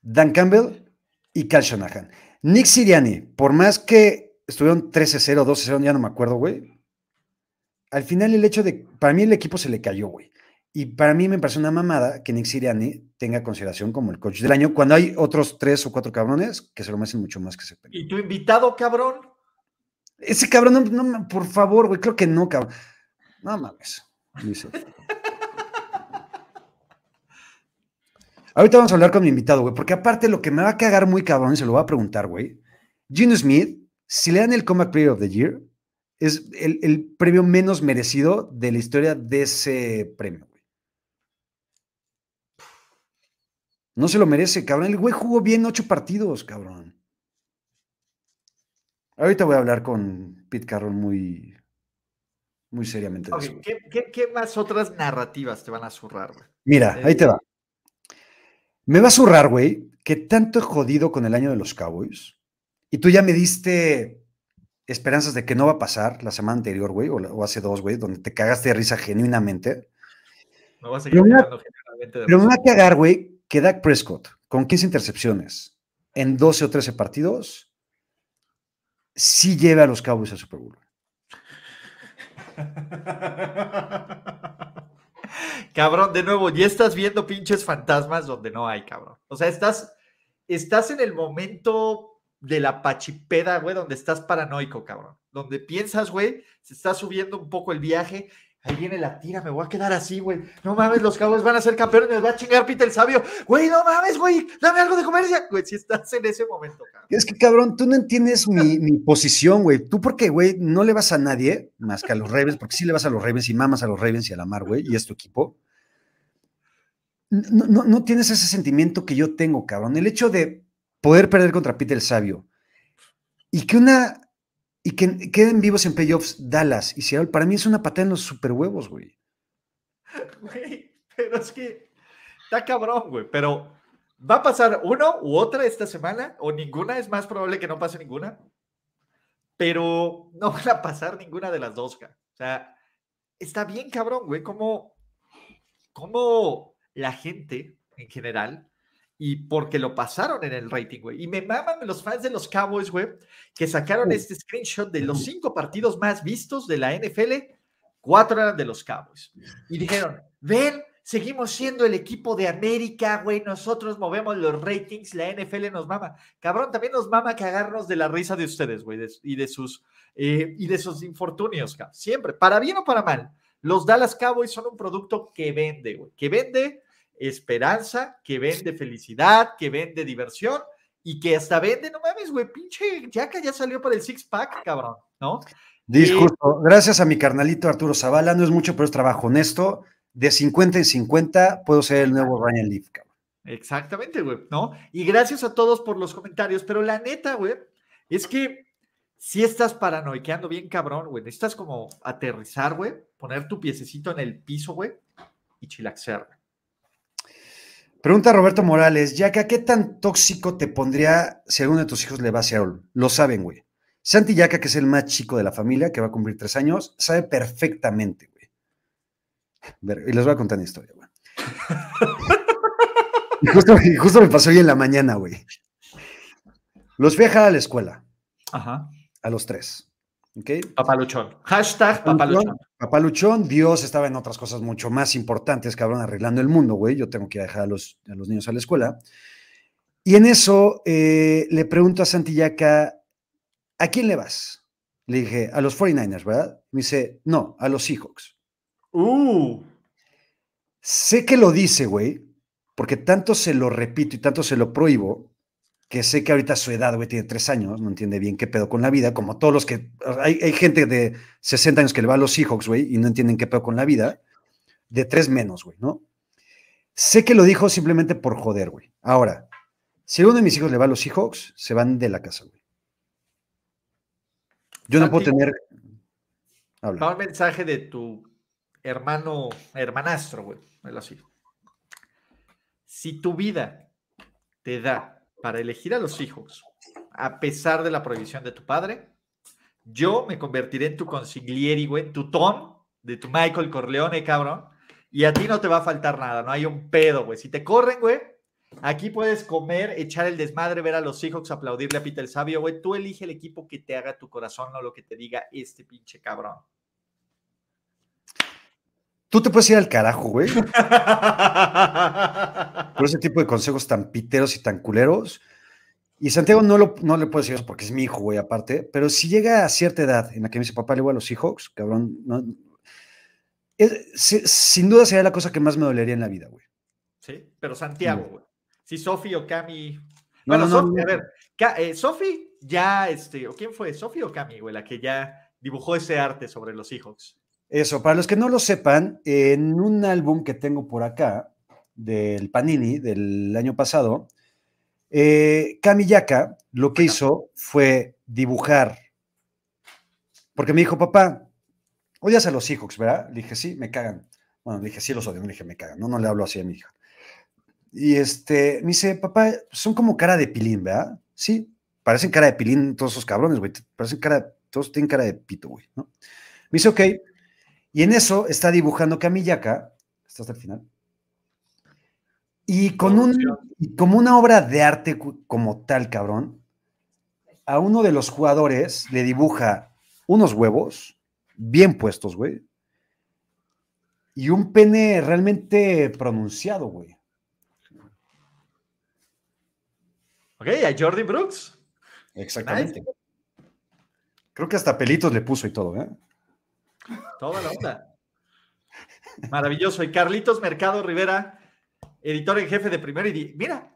Dan Campbell y Cal Shanahan. Nick Siriani, por más que estuvieron 13-0, 12-0, ya no me acuerdo, güey. Al final el hecho de, para mí el equipo se le cayó, güey. Y para mí me parece una mamada que Nick Siriani tenga consideración como el coach del año cuando hay otros tres o cuatro cabrones que se lo merecen mucho más que ese ¿Y tu invitado, cabrón? Ese cabrón, no, por favor, güey, creo que no, cabrón. No mames. Ahorita vamos a hablar con mi invitado, güey, porque aparte lo que me va a cagar muy cabrón, y se lo voy a preguntar, güey. Gino Smith, si le dan el Comeback Player of the Year, es el, el premio menos merecido de la historia de ese premio. No se lo merece, cabrón. El güey jugó bien ocho partidos, cabrón. Ahorita voy a hablar con Pete Carroll muy, muy seriamente. ¿Qué, más otras narrativas te van a zurrar, güey? Mira, ahí te va. Me va a zurrar, güey, que tanto he jodido con el año de los Cowboys. Y tú ya me diste esperanzas de que no va a pasar la semana anterior, güey, o, hace dos, güey, donde te cagaste de risa genuinamente. Me vas a seguir generalmente de Pero me va a cagar, güey, que Dak Prescott, con 15 intercepciones en 12 o 13 partidos, sí lleve a los Cowboys al Super Bowl. cabrón, de nuevo, ya estás viendo pinches fantasmas donde no hay, cabrón. O sea, estás, estás en el momento de la pachipeda, güey, donde estás paranoico, cabrón. Donde piensas, güey, se está subiendo un poco el viaje. Ahí viene la tira, me voy a quedar así, güey. No mames, los cabos van a ser campeones, va a chingar Peter el sabio. Güey, no mames, güey, dame algo de comer. Güey, si estás en ese momento, cabrón. Es que, cabrón, tú no entiendes mi, mi posición, güey. Tú porque, güey, no le vas a nadie más que a los Ravens, porque sí le vas a los Ravens y mamas a los Ravens y a la mar, güey, y es tu equipo. No, no, no tienes ese sentimiento que yo tengo, cabrón. El hecho de poder perder contra Peter el sabio y que una y que queden vivos en playoffs Dallas y Seattle, para mí es una patada en los super huevos, güey. Güey, pero es que está cabrón, güey. Pero va a pasar uno u otra esta semana, o ninguna, es más probable que no pase ninguna. Pero no van a pasar ninguna de las dos, güey. O sea, está bien cabrón, güey, como, como la gente en general y porque lo pasaron en el rating, güey. Y me maman los fans de los Cowboys, güey, que sacaron este screenshot de los cinco partidos más vistos de la NFL, cuatro eran de los Cowboys. Y dijeron, ven, seguimos siendo el equipo de América, güey, nosotros movemos los ratings, la NFL nos mama. Cabrón, también nos mama cagarnos de la risa de ustedes, güey, y de sus eh, y de sus infortunios, cabrón. siempre, para bien o para mal. Los Dallas Cowboys son un producto que vende, güey, que vende esperanza, que vende felicidad, que vende diversión y que hasta vende, no mames, güey, pinche Yaka ya salió para el six pack, cabrón, ¿no? Disculpo, gracias a mi carnalito Arturo Zavala, no es mucho, pero es trabajo honesto. De 50 en 50 puedo ser el nuevo Ryan Leaf, cabrón. Exactamente, güey, ¿no? Y gracias a todos por los comentarios, pero la neta, güey, es que si estás paranoiqueando bien cabrón, güey, necesitas como aterrizar, güey, poner tu piececito en el piso, güey, y chilaxear, güey. Pregunta Roberto Morales, Yaka, ¿qué tan tóxico te pondría si alguno de tus hijos le va a Seattle? Lo saben, güey. Santi Yaka, que es el más chico de la familia, que va a cumplir tres años, sabe perfectamente, güey. Y les voy a contar una historia, güey. y, justo, justo, me pasó hoy en la mañana, güey. Los fui a dejar a la escuela. Ajá. A los tres. Papaluchón. Hashtag papaluchón. Papaluchón, Dios estaba en otras cosas mucho más importantes, cabrón, arreglando el mundo, güey. Yo tengo que ir a dejar a los, a los niños a la escuela. Y en eso eh, le pregunto a Santillaca, ¿a quién le vas? Le dije, a los 49ers, ¿verdad? Me dice, no, a los Seahawks. Uh. Sé que lo dice, güey, porque tanto se lo repito y tanto se lo prohíbo, que sé que ahorita su edad, güey, tiene tres años, no entiende bien qué pedo con la vida, como todos los que, hay, gente de 60 años que le va a los Seahawks, güey, y no entienden qué pedo con la vida, de tres menos, güey, ¿no? Sé que lo dijo simplemente por joder, güey. Ahora, si uno de mis hijos le va a los Seahawks, se van de la casa, güey. Yo no puedo tener... Habla. un mensaje de tu hermano, hermanastro, güey, así. Si tu vida te da para elegir a los hijos, a pesar de la prohibición de tu padre, yo me convertiré en tu consiglieri, güey, en tu Tom, de tu Michael Corleone, cabrón, y a ti no te va a faltar nada, no hay un pedo, güey. Si te corren, güey, aquí puedes comer, echar el desmadre, ver a los hijos, aplaudirle a Peter el Sabio, güey. Tú elige el equipo que te haga tu corazón, no lo que te diga este pinche cabrón. Tú te puedes ir al carajo, güey. Por ese tipo de consejos tan piteros y tan culeros. Y Santiago no, lo, no le puedo decir eso porque es mi hijo, güey, aparte. Pero si llega a cierta edad en la que me dice, papá, le voy a los Seahawks, cabrón, no, sin duda sería la cosa que más me dolería en la vida, güey. Sí, pero Santiago, güey. Si Sofi o Cami. Bueno, Sofi, a ver, eh, Sofi ya, este, ¿o quién fue? ¿Sofi o Cami, güey, la que ya dibujó ese arte sobre los Seahawks? Eso, para los que no lo sepan, en un álbum que tengo por acá, del Panini del año pasado, eh, lo que hizo fue dibujar, porque me dijo, papá, odias a los Seahawks, ¿verdad? Le dije, sí, me cagan. Bueno, le dije, sí los odio, le dije, me cagan, no, no le hablo así a mi hija. Y este, me dice, papá, son como cara de pilín, ¿verdad? Sí, parecen cara de pilín todos esos cabrones, güey, parecen cara, todos tienen cara de pito, güey, ¿no? Me dice, ok, y en eso está dibujando Camillaka, está hasta el final, y con un, como una obra de arte como tal, cabrón, a uno de los jugadores le dibuja unos huevos bien puestos, güey, y un pene realmente pronunciado, güey. Ok, a Jordi Brooks. Exactamente. Creo que hasta pelitos le puso y todo, ¿eh? Toda la onda. Maravilloso. Y Carlitos Mercado Rivera, editor en jefe de Primero y Diez. Mira,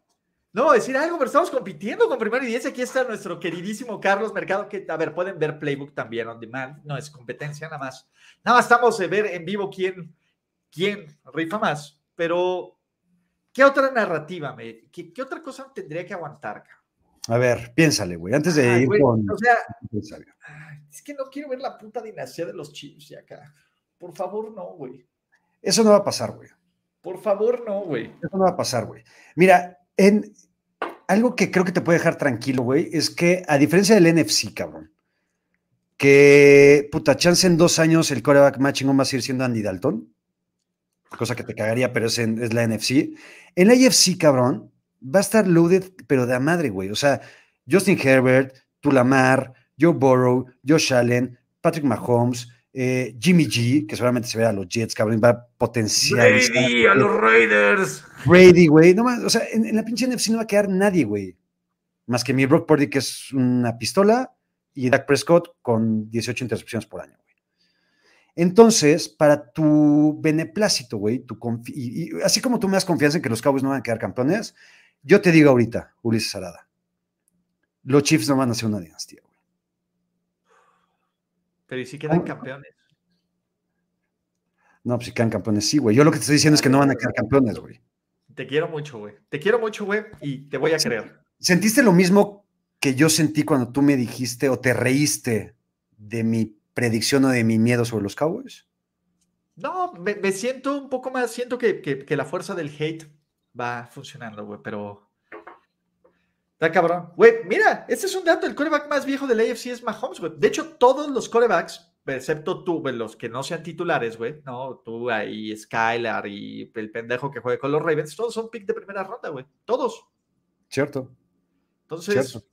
no voy a decir algo, pero estamos compitiendo con Primero y Diez. Aquí está nuestro queridísimo Carlos Mercado, que, a ver, pueden ver Playbook también on demand. No es competencia, nada más. Nada más estamos de ver en vivo quién, quién rifa más. Pero, ¿qué otra narrativa, me, qué, qué otra cosa tendría que aguantar? cabrón? A ver, piénsale, güey, antes de Ay, ir güey, con... o sea, Es que no quiero ver la puta dinastía de los Chiefs ya acá. Por favor, no, güey. Eso no va a pasar, güey. Por favor, no, güey. Eso no va a pasar, güey. Mira, en algo que creo que te puede dejar tranquilo, güey, es que a diferencia del NFC, cabrón, que puta chance en dos años el coreback más chingón va a seguir siendo Andy Dalton, cosa que te cagaría, pero es, en- es la NFC. En la AFC, cabrón, va a estar loaded, pero de a madre, güey. O sea, Justin Herbert, Tulamar, Joe Burrow, Josh Allen, Patrick Mahomes, eh, Jimmy G, que seguramente se verá a los Jets, cabrón, va a potencializar. a los Raiders. Brady, güey. No más, o sea, en, en la pinche NFC no va a quedar nadie, güey. Más que mi Brock Purdy, que es una pistola, y Dak Prescott con 18 intercepciones por año, güey. Entonces, para tu beneplácito, güey, tu y, y así como tú me das confianza en que los Cowboys no van a quedar campeones, yo te digo ahorita, Ulises Arada, los Chiefs no van a ser una dinastía, güey. Pero ¿y si quedan campeones? No, pues si quedan campeones, sí, güey. Yo lo que te estoy diciendo es que no van a quedar campeones, güey. Te quiero mucho, güey. Te quiero mucho, güey, y te voy a creer. ¿Sentiste lo mismo que yo sentí cuando tú me dijiste o te reíste de mi predicción o de mi miedo sobre los Cowboys? No, me, me siento un poco más, siento que, que- que la fuerza del hate va funcionando, güey, pero... Está cabrón. Güey, mira, este es un dato, el coreback más viejo del AFC es Mahomes, güey. De hecho, todos los corebacks, excepto tú, güey, los que no sean titulares, güey, no, tú ahí, Skylar y el pendejo que juegue con los Ravens, todos son pick de primera ronda, güey. Todos. Cierto, Entonces... cierto.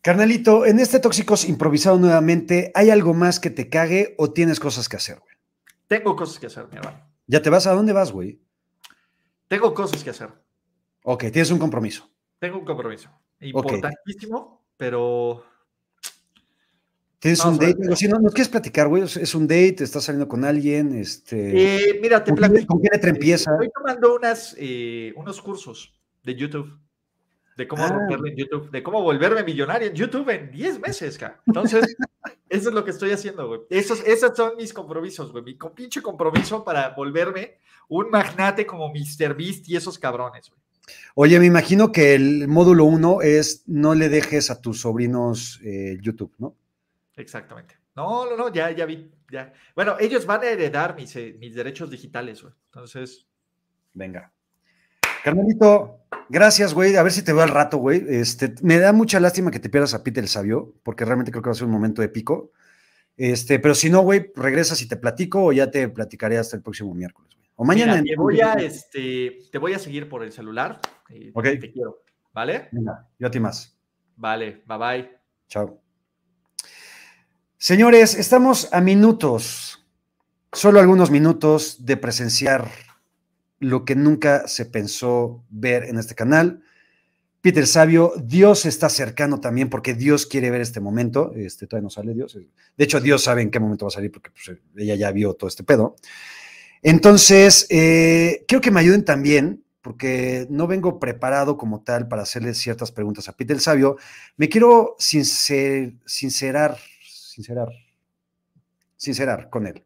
Carnalito, en este Tóxicos improvisado nuevamente, ¿hay algo más que te cague o tienes cosas que hacer, güey? Tengo cosas que hacer, mi hermano. ¿Ya te vas? ¿A dónde vas, güey? Tengo cosas que hacer. Ok, tienes un compromiso. Tengo un compromiso. Importantísimo, pero ¿Tienes Vamos un date? Algo así? ¿No nos quieres platicar, güey? ¿Es- ¿Es un date? ¿Estás saliendo con alguien? Este, eh, mira, te ¿con, qué, platico. con qué letra empieza? Estoy tomando unas, eh, unos cursos de YouTube, de cómo Ah. romperle en YouTube, de cómo volverme millonario en YouTube en 10 meses, cara. Entonces, eso es lo que estoy haciendo, güey. Esos, esos son mis compromisos, güey. Mi pinche compromiso para volverme un magnate como Mr. Beast y esos cabrones, güey. Oye, me imagino que el módulo uno es no le dejes a tus sobrinos eh, YouTube, ¿no? Exactamente. No, no, no, ya, ya vi. Ya. Bueno, ellos van a heredar mis, eh, mis derechos digitales, güey. Entonces, Venga. Carnalito, gracias, güey. A ver si te veo al rato, güey. Este, me da mucha lástima que te pierdas a Peter el Sabio, porque realmente creo que va a ser un momento épico. Este, pero si no, güey, regresas y te platico o ya te platicaré hasta el próximo miércoles. O mañana. Mira, en- te voy a, este, te voy a seguir por el celular. eh, Ok. Te quiero. ¿Vale? Venga, yo a ti más. Vale, bye bye. Chao. Señores, estamos a minutos, solo algunos minutos de presenciar lo que nunca se pensó ver en este canal. Peter Sabio, Dios está cercano también porque Dios quiere ver este momento. Este todavía no sale Dios. De hecho, Dios sabe en qué momento va a salir porque pues, ella ya vio todo este pedo. Entonces, eh, quiero que me ayuden también, porque no vengo preparado como tal para hacerle ciertas preguntas a Peter el Sabio. Me quiero sincer- sincerar, sincerar, sincerar con él.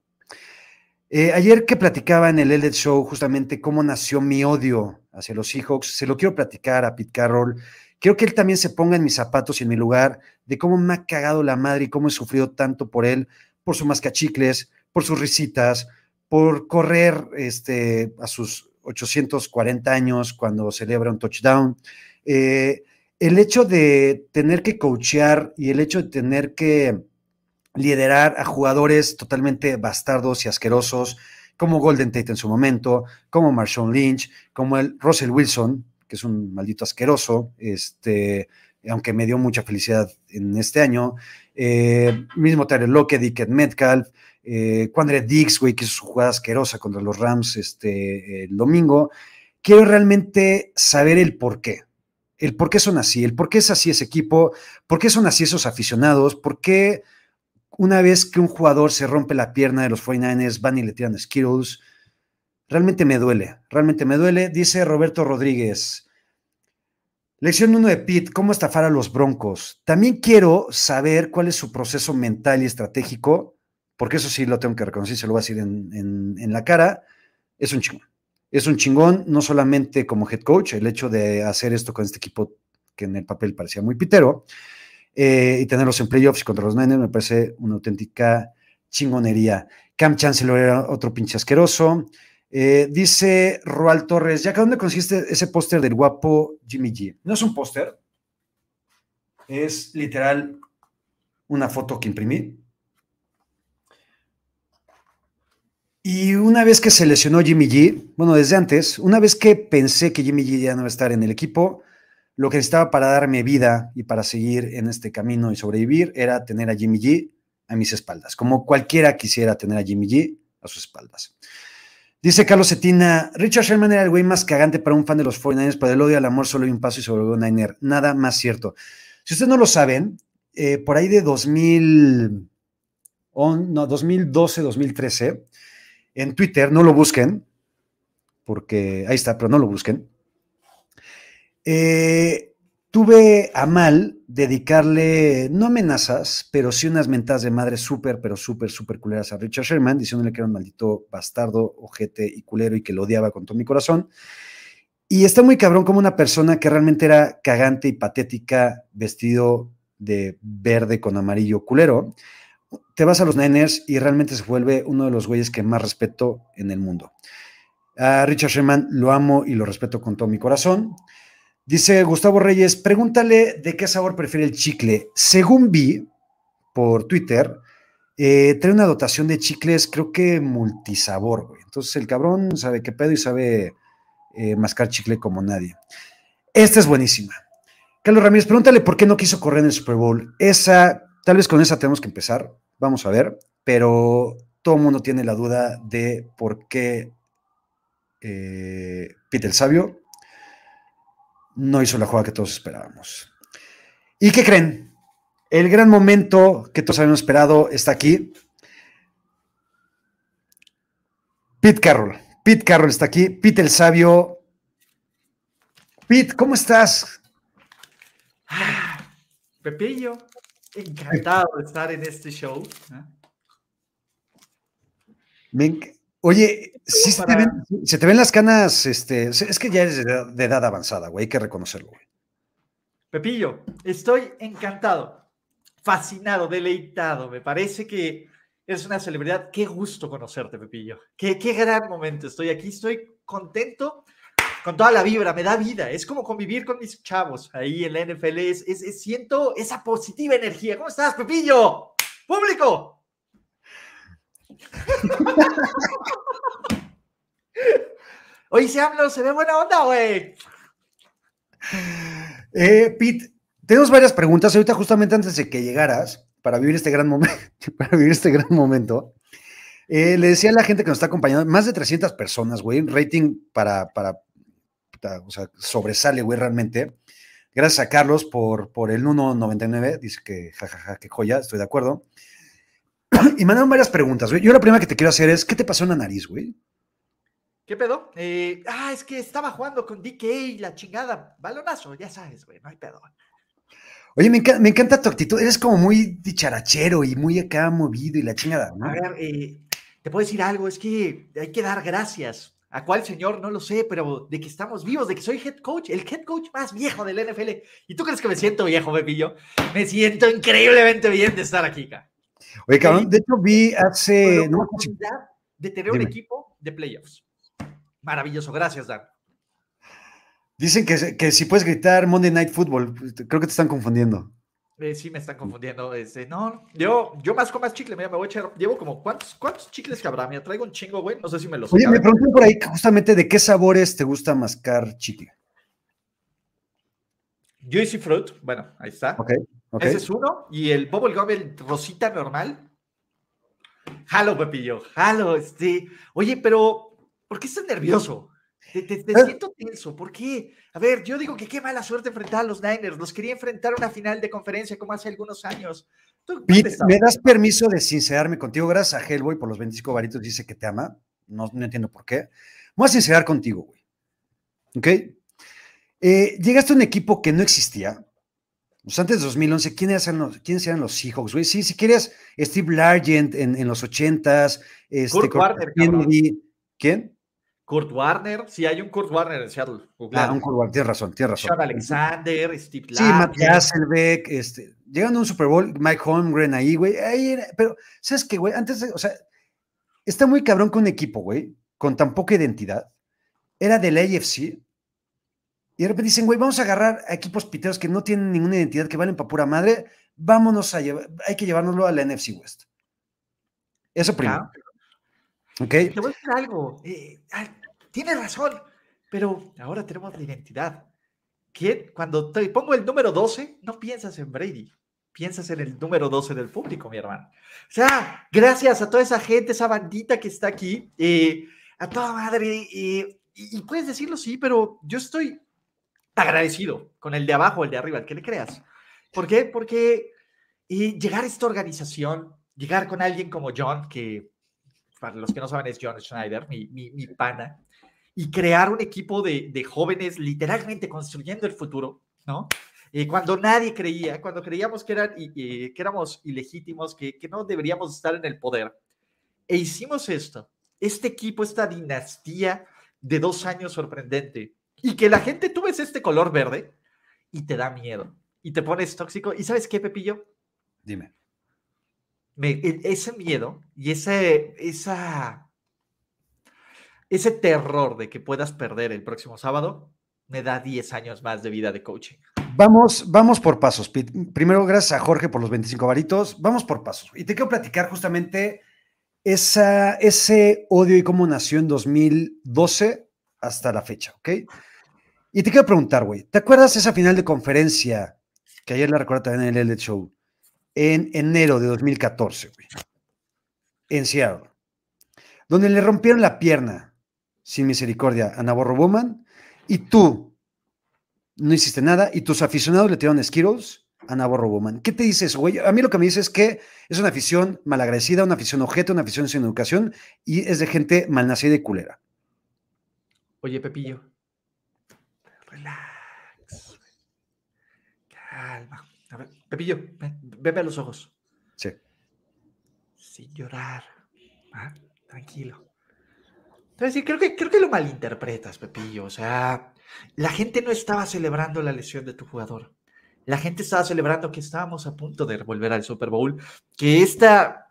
Eh, ayer que platicaba en el Elliot Show justamente cómo nació mi odio hacia los Seahawks, se lo quiero platicar a Pete Carroll. Quiero que él también se ponga en mis zapatos y en mi lugar de cómo me ha cagado la madre y cómo he sufrido tanto por él, por su mascachicles, por sus risitas, por correr este, a sus 840 años cuando celebra un touchdown. Eh, el hecho de tener que coachear y el hecho de tener que liderar a jugadores totalmente bastardos y asquerosos, como Golden Tate en su momento, como Marshawn Lynch, como el Russell Wilson, que es un maldito asqueroso, este, aunque me dio mucha felicidad en este año, eh, mismo Tyler Lockett, Dickett Metcalf, eh, Quandre Dix, güey, que hizo su jugada asquerosa contra los Rams este, el domingo. Quiero realmente saber el por qué. El por qué son así, el por qué es así ese equipo, por qué son así esos aficionados, por qué una vez que un jugador se rompe la pierna de los 49ers, van y le tiran Skittles. Realmente me duele, realmente me duele. Dice Roberto Rodríguez. Lección 1 de Pete, ¿cómo estafar a los Broncos? También quiero saber cuál es su proceso mental y estratégico, porque eso sí lo tengo que reconocer, se lo voy a decir en, en la cara. Es un chingón. Es un chingón, no solamente como head coach, el hecho de hacer esto con este equipo que en el papel parecía muy pitero, eh, y tenerlos en playoffs contra los Niners me parece una auténtica chingonería. Cam Chancellor era otro pinche asqueroso. Eh, dice Roal Torres, ¿ya que dónde consiste ese póster del guapo Jimmy G? No es un póster, es literal una foto que imprimí. Y una vez que se lesionó Jimmy G, bueno, desde antes, una vez que pensé que Jimmy G ya no iba a estar en el equipo, lo que necesitaba para darme vida y para seguir en este camino y sobrevivir era tener a Jimmy G a mis espaldas, como cualquiera quisiera tener a Jimmy G a sus espaldas. Dice Carlos Cetina, Richard Sherman era el güey más cagante para un fan de los 49ers, pero el odio al amor solo hay un paso y sobre un Niner. Nada más cierto. Si ustedes no lo saben, eh, por ahí de 2000, no, 2012, 2013, en Twitter, no lo busquen, porque ahí está, pero no lo busquen. Eh, tuve a mal dedicarle, no amenazas, pero sí unas mentadas de madre súper, pero súper, súper culeras a Richard Sherman, diciéndole que era un maldito bastardo, ojete y culero y que lo odiaba con todo mi corazón. Y está muy cabrón como una persona que realmente era cagante y patética, vestido de verde con amarillo culero, te vas a los Niners y realmente se vuelve uno de los güeyes que más respeto en el mundo. A Richard Sherman lo amo y lo respeto con todo mi corazón. Dice Gustavo Reyes, pregúntale de qué sabor prefiere el chicle. Según vi por Twitter, eh, trae una dotación de chicles, creo que multisabor. Entonces el cabrón sabe qué pedo y sabe eh, mascar chicle como nadie. Esta es buenísima. Carlos Ramírez, pregúntale por qué no quiso correr en el Super Bowl. Esa, tal vez con esa tenemos que empezar, vamos a ver, pero todo el mundo tiene la duda de por qué eh, Peter el Sabio no hizo la jugada que todos esperábamos. ¿Y qué creen? El gran momento que todos habíamos esperado está aquí. Pete Carroll. Pete Carroll está aquí. Pete el sabio. Pete, ¿cómo estás? Ah, Pepillo, encantado de estar en este show. ¿eh? Oye, sí se, te ven, las canas, este, es que ya eres de edad, avanzada, güey, hay que reconocerlo, güey. Pepillo, estoy encantado, fascinado, deleitado. Me parece que eres una celebridad. Qué gusto conocerte, Pepillo. Qué, qué gran momento. Estoy aquí, estoy contento con toda la vibra, me da vida. Es como convivir con mis chavos ahí en la NFL. es, siento esa positiva energía. ¿Cómo estás, Pepillo? ¡Público! Oye, se habla, se ve buena onda, güey. Eh, Pete, tenemos varias preguntas. Ahorita, justamente antes de que llegaras, para vivir este gran momento, para vivir este gran momento, eh, le decía a la gente que nos está acompañando, más de 300 personas, güey, rating para, para, o sea, sobresale, güey, realmente. Gracias a Carlos por, por el 1.99, dice que jajaja, que joya, estoy de acuerdo. y mandaron varias preguntas, güey. Yo la primera que te quiero hacer es, ¿qué te pasó en la nariz, güey? ¿Qué pedo? Eh, ah, es que estaba jugando con DK, la chingada. Balonazo, ya sabes, güey, no hay pedo. Oye, me, encanta, tu actitud. Eres como muy dicharachero y muy acá movido y la chingada, ¿no? A ver, eh, te puedo decir algo, es que hay que dar gracias. ¿A cuál señor? No lo sé, pero de que estamos vivos, de que soy head coach, el head coach más viejo del NFL. ¿Y tú crees que me siento viejo, Pepillo? Me siento increíblemente bien de estar aquí, cara. Oye, cabrón, de hecho vi hace. No, de tener un equipo de playoffs. Maravilloso, gracias, Dan. Dicen que, que, si puedes gritar Monday Night Football, creo que te están confundiendo. Eh, sí, me están confundiendo. Este, no, yo, yo más con más chicle, mira, me voy a echar. Llevo como, ¿cuántos, cuántos chicles que habrá? Mira, traigo un chingo, güey. No sé si me los. Oye, me pregunté por ahí justamente de qué sabores te gusta mascar chicle. Juicy Fruit, bueno, ahí está. Ok. Ese es uno. Y el Bubblegum, el rosita normal. Jalo, Pepillo, jalo. Este. Oye, pero, ¿por qué estás nervioso? Te, te- te siento tenso. ¿Por qué? A ver, yo digo que qué mala suerte enfrentar a los Niners. Los quería enfrentar a una final de conferencia como hace algunos años. ¿Tú dónde Pete? ¿me das permiso de sincerarme contigo? Gracias a Hellboy por los 25 varitos, dice que te ama. No, no entiendo por qué. Voy a sincerar contigo, güey. ¿Ok? Eh, llegaste a un equipo que no existía. Pues antes de 2011, ¿quiénes eran los, quiénes eran los Seahawks, güey? Sí, si quieres, Steve Largent en, en los 80s. Este, Kurt Warner, Kennedy. ¿Quién? Kurt Warner. Sí, hay un Kurt Warner en Seattle. Ah, un Kurt Warner, tienes razón, tienes razón. Sean Alexander, Steve Sí, Matt. Hasselbeck, este, llegando a un Super Bowl, Mike Holmgren ahí, güey, ahí era- pero, ¿sabes qué, güey? Antes de, o sea, está muy cabrón que un equipo, güey, con tan poca identidad, era del AFC, y de repente dicen, güey, vamos a agarrar a equipos piteros que no tienen ninguna identidad, que valen para pura madre, vámonos a llevar, hay que llevárnoslo a la NFC West. Eso primero. Ah, ¿Ok? Te voy a decir algo. eh, ay, tienes razón, pero ahora tenemos la identidad. ¿Quién? Cuando te pongo el número 12, no piensas en Brady, piensas en el número 12 del público, mi hermano. O sea, gracias a toda esa gente, esa bandita que está aquí, eh, a toda madre, eh, y, y puedes decirlo sí, pero yo estoy agradecido con el de abajo, el de arriba, el que le creas. ¿Por qué? Porque eh, llegar a esta organización, llegar con alguien como John, que para los que no saben es John Schneider, mi, mi, mi pana, y crear un equipo de, de jóvenes literalmente construyendo el futuro, ¿no? Eh, cuando nadie creía, cuando creíamos que, eran, y- que éramos ilegítimos, que, que no deberíamos estar en el poder, e hicimos esto, este equipo, esta dinastía de dos años sorprendente, y que la gente, tú ves este color verde y te da miedo, y te pones tóxico, y ¿sabes qué, Pepillo? Dime. Me- e- ese miedo y ese, esa, ese terror de que puedas perder el próximo sábado me da 10 años más de vida de coaching. Vamos, vamos por pasos, Pete. Primero, gracias a Jorge por los 25 varitos. Vamos por pasos. Y te quiero platicar justamente esa, ese odio y cómo nació en 2012 hasta la fecha, ¿ok? Y te quiero preguntar, güey, ¿te acuerdas esa final de conferencia que ayer la recuerdo también en el LD Show? En enero de 2014, güey. En Seattle. Donde le rompieron la pierna sin misericordia a Navarro Bowman y tú no hiciste nada y tus aficionados le tiraron Skittles a Navarro Bowman. ¿Qué te dices, güey? A mí lo que me dice es que es una afición malagradecida, una afición ojete, una afición sin educación y es de gente malnacida y culera. Oye, Pepillo, relax. Calma. A ver, Pepillo, ven, veme a los ojos. Sí. Sin llorar. ¿ah? Tranquilo. Entonces, creo que, creo que lo malinterpretas, Pepillo. O sea, la gente no estaba celebrando la lesión de tu jugador. La gente estaba celebrando que estábamos a punto de volver al Super Bowl, que esta,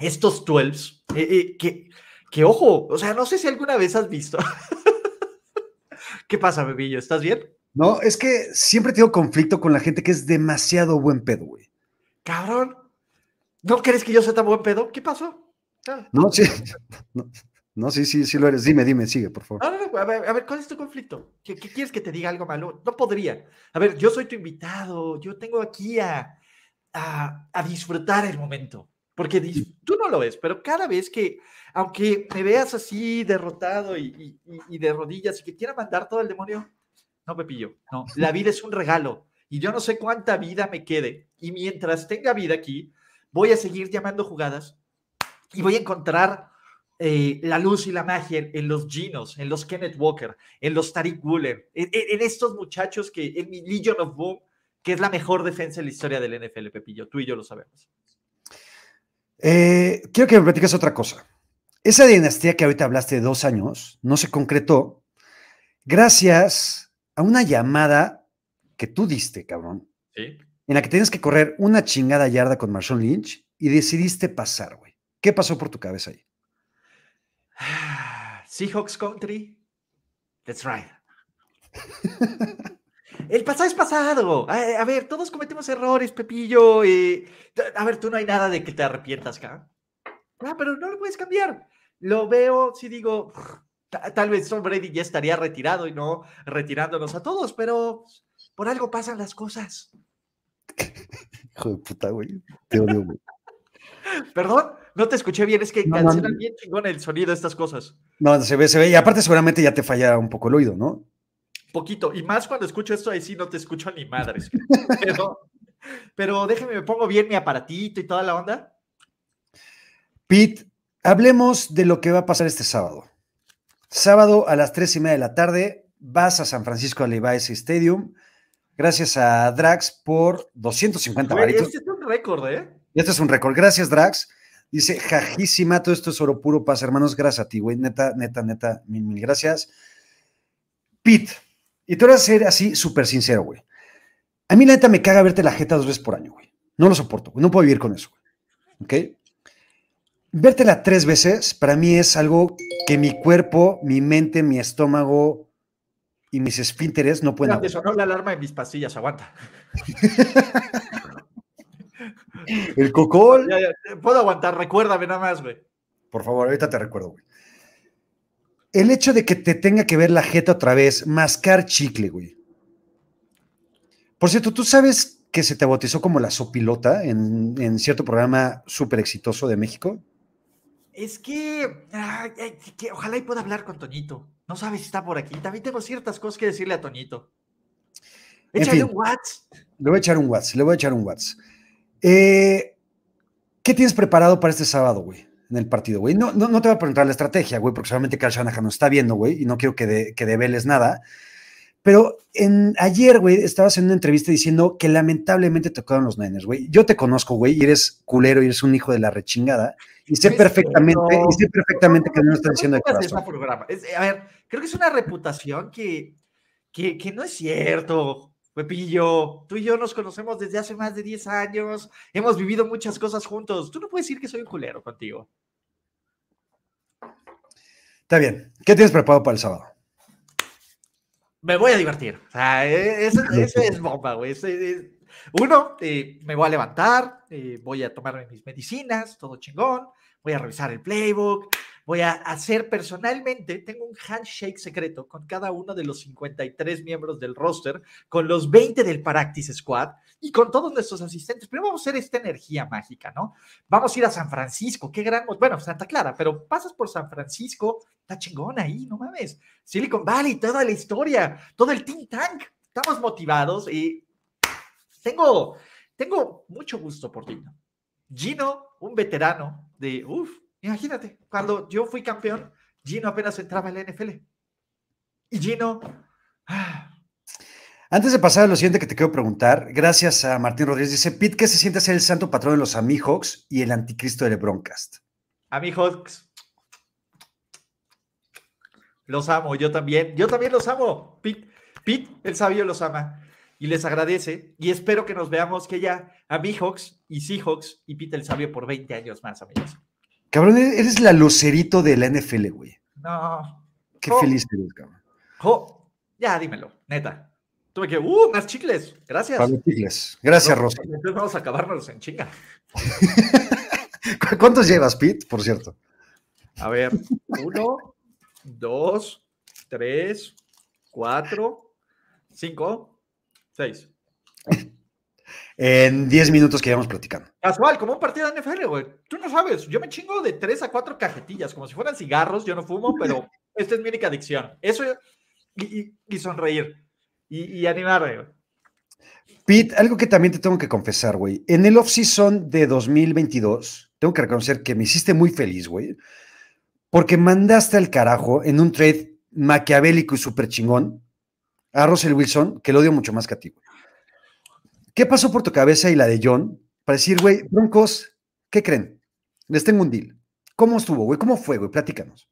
estos 12, eh, eh, que, que ojo, o sea, no sé si alguna vez has visto. ¿Qué pasa, Pepillo? ¿Estás bien? No, es que siempre tengo conflicto con la gente que es demasiado buen pedo, güey. Cabrón, ¿no crees que yo sea tan buen pedo? ¿Qué pasó? Ah, No, sí. No, no, sí, sí, sí lo eres. Dime, dime, sigue, por favor. No, no, no, a ver, a ver, ¿cuál es tu conflicto? ¿Qué, qué quieres que te diga algo malo? No podría. A ver, yo soy tu invitado, yo tengo aquí a, a, a disfrutar el momento, porque tú no lo ves, pero cada vez que, aunque me veas así derrotado y- y- y de rodillas y que quiera mandar todo el demonio, no, Pepillo, no, la vida es un regalo y yo no sé cuánta vida me quede y mientras tenga vida aquí, voy a seguir llamando jugadas y voy a encontrar eh, la luz y la magia en, en los Ginos, en los Kenneth Walker, en los Tariq Woolen, en, en- en estos muchachos que, en mi Legion of Boom, que es la mejor defensa en la historia del NFL, Pepillo. Tú y yo lo sabemos. Eh, quiero que me platiques otra cosa. Esa dinastía que ahorita hablaste de dos años no se concretó gracias a una llamada que tú diste, cabrón, Sí. en la que tienes que correr una chingada yarda con Marshawn Lynch y decidiste pasar, güey. ¿Qué pasó por tu cabeza ahí? Seahawks Country. That's right. El pasado es pasado. A, a ver, todos cometemos errores, Pepillo. eh, a ver, tú no hay nada de que te arrepientas, acá. Ah, pero no lo puedes cambiar. Lo veo, si digo, tal vez Tom Brady ya estaría retirado y no retirándonos a todos, pero por algo pasan las cosas. Hijo de puta, güey. Te odio, güey. Perdón, no te escuché bien, es que No, cancelan no. bien chingón el sonido de estas cosas. No, se ve, se ve. Y aparte seguramente ya te falla un poco el oído, ¿no? Poquito. Y más cuando escucho esto, ahí sí no te escucho ni madres. Pero, pero déjeme, me pongo bien mi aparatito y toda la onda. Pete, hablemos de lo que va a pasar este sábado. Sábado a las tres y media de la tarde vas a San Francisco Levi's Stadium. Gracias a Drax por 250 Güey, varitos. este es un récord, ¿eh? Este es un récord. Gracias, Drax. Dice, jajísima, todo esto es oro puro, paz, hermanos. Gracias a ti, güey. Neta, neta, neta, mil, mil gracias. Pete, y tú vas a ser así súper sincero, güey. A mí, la neta, me caga verte la jeta dos veces por año, güey. No lo soporto, güey. No puedo vivir con eso, güey. ¿Ok? Vértela tres veces, para mí es algo que mi cuerpo, mi mente, mi estómago y mis esfínteres no pueden aguantar. sonó la alarma de mis pastillas, aguanta. El cocol. Ya, ya, puedo aguantar, recuérdame nada más, güey. Por favor, ahorita te recuerdo, güey. El hecho de que te tenga que ver la jeta otra vez, mascar chicle, güey. Por cierto, ¿tú sabes que se te bautizó como la sopilota en, en cierto programa súper exitoso de México? Es que, ay, ay, que ojalá y pueda hablar con Toñito. No sabes si está por aquí. También tengo ciertas cosas que decirle a Toñito. En Échale fin. un WhatsApp. Le voy a echar un WhatsApp, le voy a echar un WhatsApp. Eh, ¿Qué tienes preparado para este sábado, güey? En el partido, güey. No, no, no te voy a preguntar la estrategia, güey, porque solamente Carl Shanahan nos está viendo, güey, y no quiero que, de, que develes nada. Pero en, ayer, güey, estabas en una entrevista diciendo que lamentablemente te tocaron los Niners, güey. Yo te conozco, güey, y eres culero y eres un hijo de la rechingada. Y sé No es perfectamente, y sé perfectamente que no lo estás diciendo de ese corazón. programa. Es- a ver, creo que es una reputación que, que, que no es cierto. Pepillo, tú y yo nos conocemos desde hace más de 10 años, hemos vivido muchas cosas juntos. Tú no puedes decir que soy un culero contigo. Está bien. ¿Qué tienes preparado para el sábado? Me voy a divertir. O sea, e- eso, eso es bomba, güey. Ese- es- Uno, eh, me voy a levantar, eh, voy a tomarme mis medicinas, todo chingón, voy a revisar el playbook, voy a hacer personalmente, tengo un handshake secreto con cada uno de los 53 miembros del roster, con los 20 del Practice Squad y con todos nuestros asistentes. Pero vamos a hacer esta energía mágica, ¿no? Vamos a ir a San Francisco, qué gran, bueno, Santa Clara, pero pasas por San Francisco, está chingón ahí, no mames. Silicon Valley, toda la historia, todo el Think Tank, estamos motivados y tengo, tengo mucho gusto por Gino. Gino, un veterano de, uff, imagínate, cuando yo fui campeón, Gino apenas entraba en la NFL. Y Gino, ah, Antes de pasar a lo siguiente que te quiero preguntar, gracias a Martín Rodríguez, dice, Pete, ¿qué se siente ser el santo patrón de los Amihawks y el anticristo del Broncast? a mi Hawks, los amo, yo también, yo también los amo. Pete, Pete, el sabio, los ama y les agradece y espero que nos veamos que ya a mi Hawks y Seahawks y Pete el sabio por 20 años más, amigos. Cabrón, eres la lucerito de la NFL, güey. No, Qué feliz eres, cabrón. Jo, ya dímelo, neta. Tuve que, uh, más chicles, gracias. Pablo Tigles. Gracias, No, Rosa. Entonces vamos a acabárnoslos en chinga. ¿Cu- ¿Cuántos llevas, Pete, por cierto? A ver, uno, dos, tres, cuatro, cinco, seis. En 10 minutos que llevamos platicando. Casual, como un partido de NFL, güey. Tú no sabes, yo me chingo de tres a cuatro cajetillas, como si fueran cigarros, yo no fumo, pero esta es mi única adicción. Eso y, y- y sonreír y, y animarme, güey. Pete, algo que también te tengo que confesar, güey. En el off-season de 2022, tengo que reconocer que me hiciste muy feliz, güey. Porque mandaste al carajo en un trade maquiavélico y súper chingón a Russell Wilson, que lo odio mucho más que a ti. ¿Qué pasó por tu cabeza y la de John para decir, güey, Broncos, ¿qué creen? Les tengo un deal. ¿Cómo estuvo, güey? ¿Cómo fue, güey? Platícanos.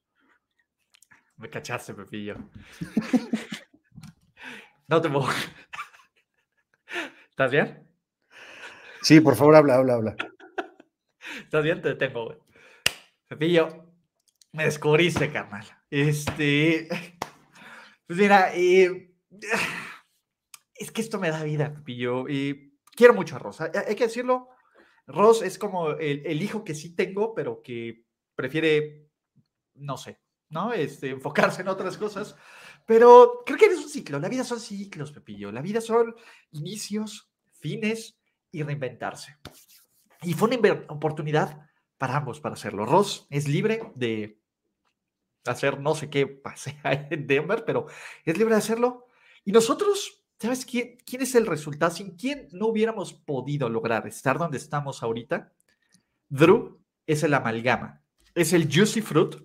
Me cachaste, Pepillo. no te puedo. ¿Estás bien? Sí, por favor, habla, habla, habla. ¿Estás bien? Te detengo, güey. Pepillo, me descubriste, carnal. Este. Pues mira, eh, es que esto me da vida, Pepillo. Y quiero mucho a Ross. Hay que decirlo. Ross es como el, hijo que sí tengo, pero que prefiere, no sé, ¿no? Este, enfocarse en otras cosas. Pero creo que es un ciclo. La vida son ciclos, Pepillo. La vida son inicios, fines y reinventarse. Y fue una oportunidad para ambos para hacerlo. Ross es libre de hacer no sé qué pase en Denver, pero es libre de hacerlo. Y nosotros, ¿sabes quién, quién es el resultado? Sin quién no hubiéramos podido lograr estar donde estamos ahorita. Drew es el amalgama, es el juicy fruit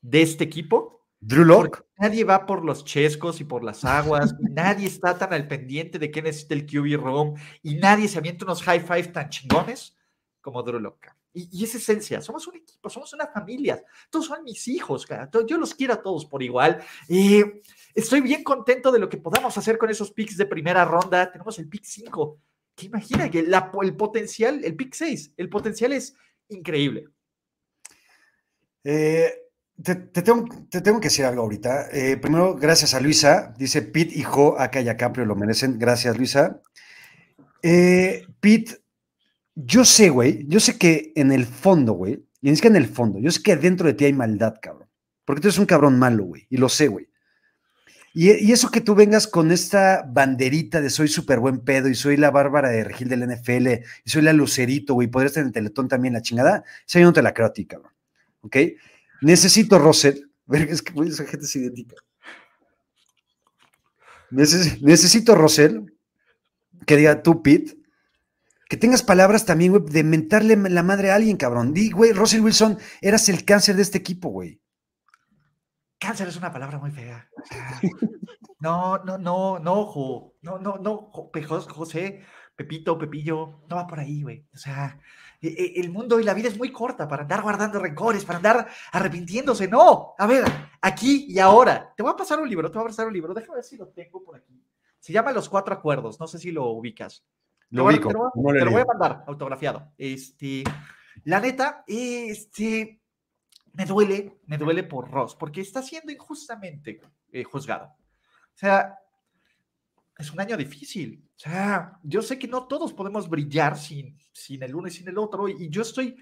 de este equipo. Drew Lock. Nadie va por los chescos y por las aguas, nadie está tan al pendiente de qué necesita el QB room y nadie se avienta unos high five tan chingones como Drew Lock. Y, es esencia, somos un equipo, somos una familia, todos son mis hijos, yo los quiero a todos por igual. Estoy bien contento de lo que podamos hacer con esos picks de primera ronda. Tenemos el pick 5, que imagina que el potencial, el pick 6, el potencial es increíble. Eh, te, te, tengo, te, tengo, que decir algo ahorita. Eh, primero, gracias a Luisa. Dice Pete y Jo, acá y acá, pero lo merecen. Gracias, Luisa. Eh, yo sé, güey, yo sé que en el fondo, güey, y es que en el fondo, yo sé que dentro de ti hay maldad, cabrón. Porque tú eres un cabrón malo, güey, y lo sé, güey. Y, eso que tú vengas con esta banderita de soy súper buen pedo y soy la bárbara de Regil del NFL y soy la lucerito, güey, podrías tener en el teletón también la chingada, esa yo no te la creo a ti, cabrón. ¿Ok? Necesito, Roset, es que esa gente es idéntica. Neces necesito, Rosel, que diga tú, Pete, que tengas palabras también, güey, de mentarle la madre a alguien, cabrón. Di, güey, Russell Wilson, eras el cáncer de este equipo, güey. Cáncer es una palabra muy fea. No, no, no, no, jo, no, no, no, José, Pepito, Pepillo, no va por ahí, güey. O sea, el mundo y la vida es muy corta para andar guardando rencores, para andar arrepintiéndose. No, a ver, aquí y ahora. Te voy a pasar un libro, te voy a pasar un libro. Déjame ver si lo tengo por aquí. Se llama Los Cuatro Acuerdos. No sé si lo ubicas. Lo ubico. Te, lo, no te lo voy a mandar autografiado. Este, la neta, este, me duele, me duele por Ross, porque está siendo injustamente eh, juzgado. O sea, es un año difícil. O sea, yo sé que no todos podemos brillar sin, sin el uno y sin el otro, y yo estoy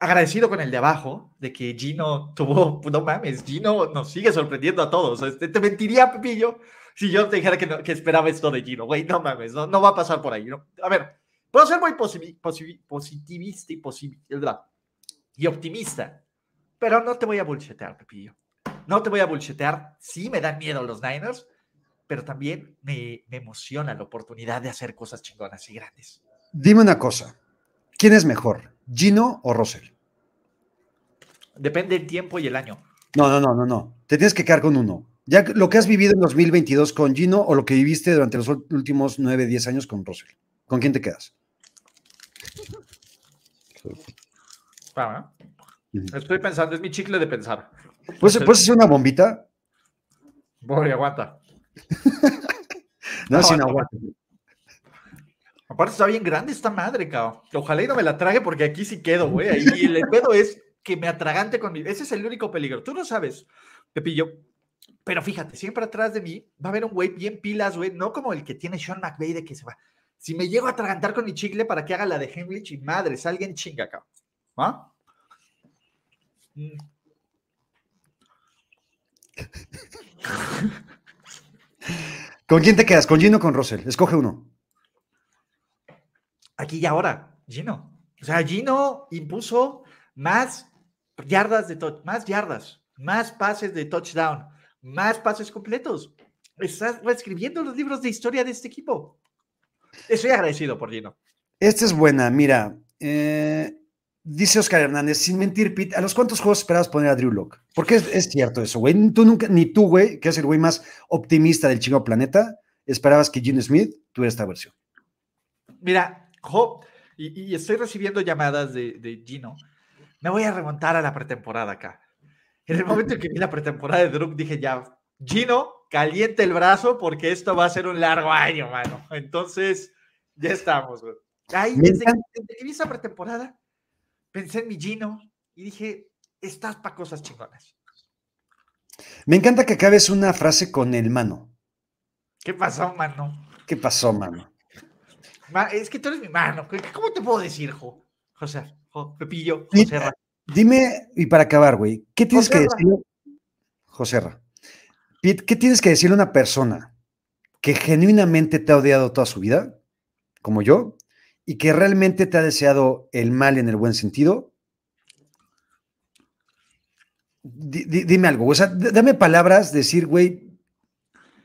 agradecido con el de abajo, de que Gino tuvo, no mames, Gino nos sigue sorprendiendo a todos. Este, te mentiría, Pepillo, si yo te dijera que, no, que esperaba esto de Gino, güey, no mames, no, no va a pasar por ahí. ¿no? A ver, puedo ser muy positivista y, positivista y optimista, pero no te voy a bullshetear, Pepillo. No te voy a bullshetear. Sí me dan miedo los Niners, pero también me, me emociona la oportunidad de hacer cosas chingonas y grandes. Dime una cosa. ¿Quién es mejor, Gino o Russell? Depende del tiempo y el año. No, no, no, no, no. Te tienes que quedar con uno. Ya lo que has vivido en 2022 con Gino o lo que viviste durante los últimos 9, 10 años con Russell. ¿Con quién te quedas? Ah, Estoy pensando, es mi chicle de pensar. ¿Puedes, ¿puedes hacer una bombita? Voy, aguanta. no, no, sin aguanta. Aparte está bien grande esta madre, cabrón. Ojalá y no me la trague porque aquí sí quedo, güey. Y el pedo es que me atragante con mi... Ese es el único peligro. Tú no sabes, Pepillo. Pero fíjate, siempre atrás de mí va a haber un güey bien pilas, güey. No como el que tiene Sean McVay de que se va. Si me llego a atragantar con mi chicle para que haga la de Hemlich y madres, alguien chinga, cabrón. ¿Ah? Mm. ¿Con quién te quedas? ¿Con Gino o con Russell? Escoge uno. Aquí y ahora, Gino. O sea, Gino impuso más yardas de touch, más yardas, más pases de touchdown, más pases completos. Estás reescribiendo los libros de historia de este equipo. Estoy agradecido por Gino. Esta es buena, mira. Eh, dice Oscar Hernández, sin mentir, Pete, ¿a los cuántos juegos esperabas poner a Drew Locke? Porque es, es, cierto eso, güey. Tú nunca, ni tú, güey, que es el güey más optimista del chingo planeta, esperabas que Gino Smith tuviera esta versión. Mira, Jo, y, y, estoy recibiendo llamadas de, de, Gino. Me voy a remontar a la pretemporada acá. En el momento en que vi la pretemporada de Druk, dije ya, Gino, caliente el brazo porque esto va a ser un largo año, mano. Entonces, ya estamos, güey. Ahí, desde, desde, que vi esa pretemporada, pensé en mi Gino y dije, estás para cosas chingonas. Me encanta que acabes una frase con el mano. ¿Qué pasó, mano? ¿Qué pasó, mano? Es que tú eres mi mano. ¿Cómo te puedo decir, Jo? José, jo, Pepillo, José Dime, y para acabar, güey, ¿qué tienes Joserra. que decirle? Joserra. ¿qué tienes que decirle a una persona que genuinamente te ha odiado toda su vida, como yo, y que realmente te ha deseado el mal en el buen sentido, di- di- dime algo, o sea, dame palabras, decir, güey,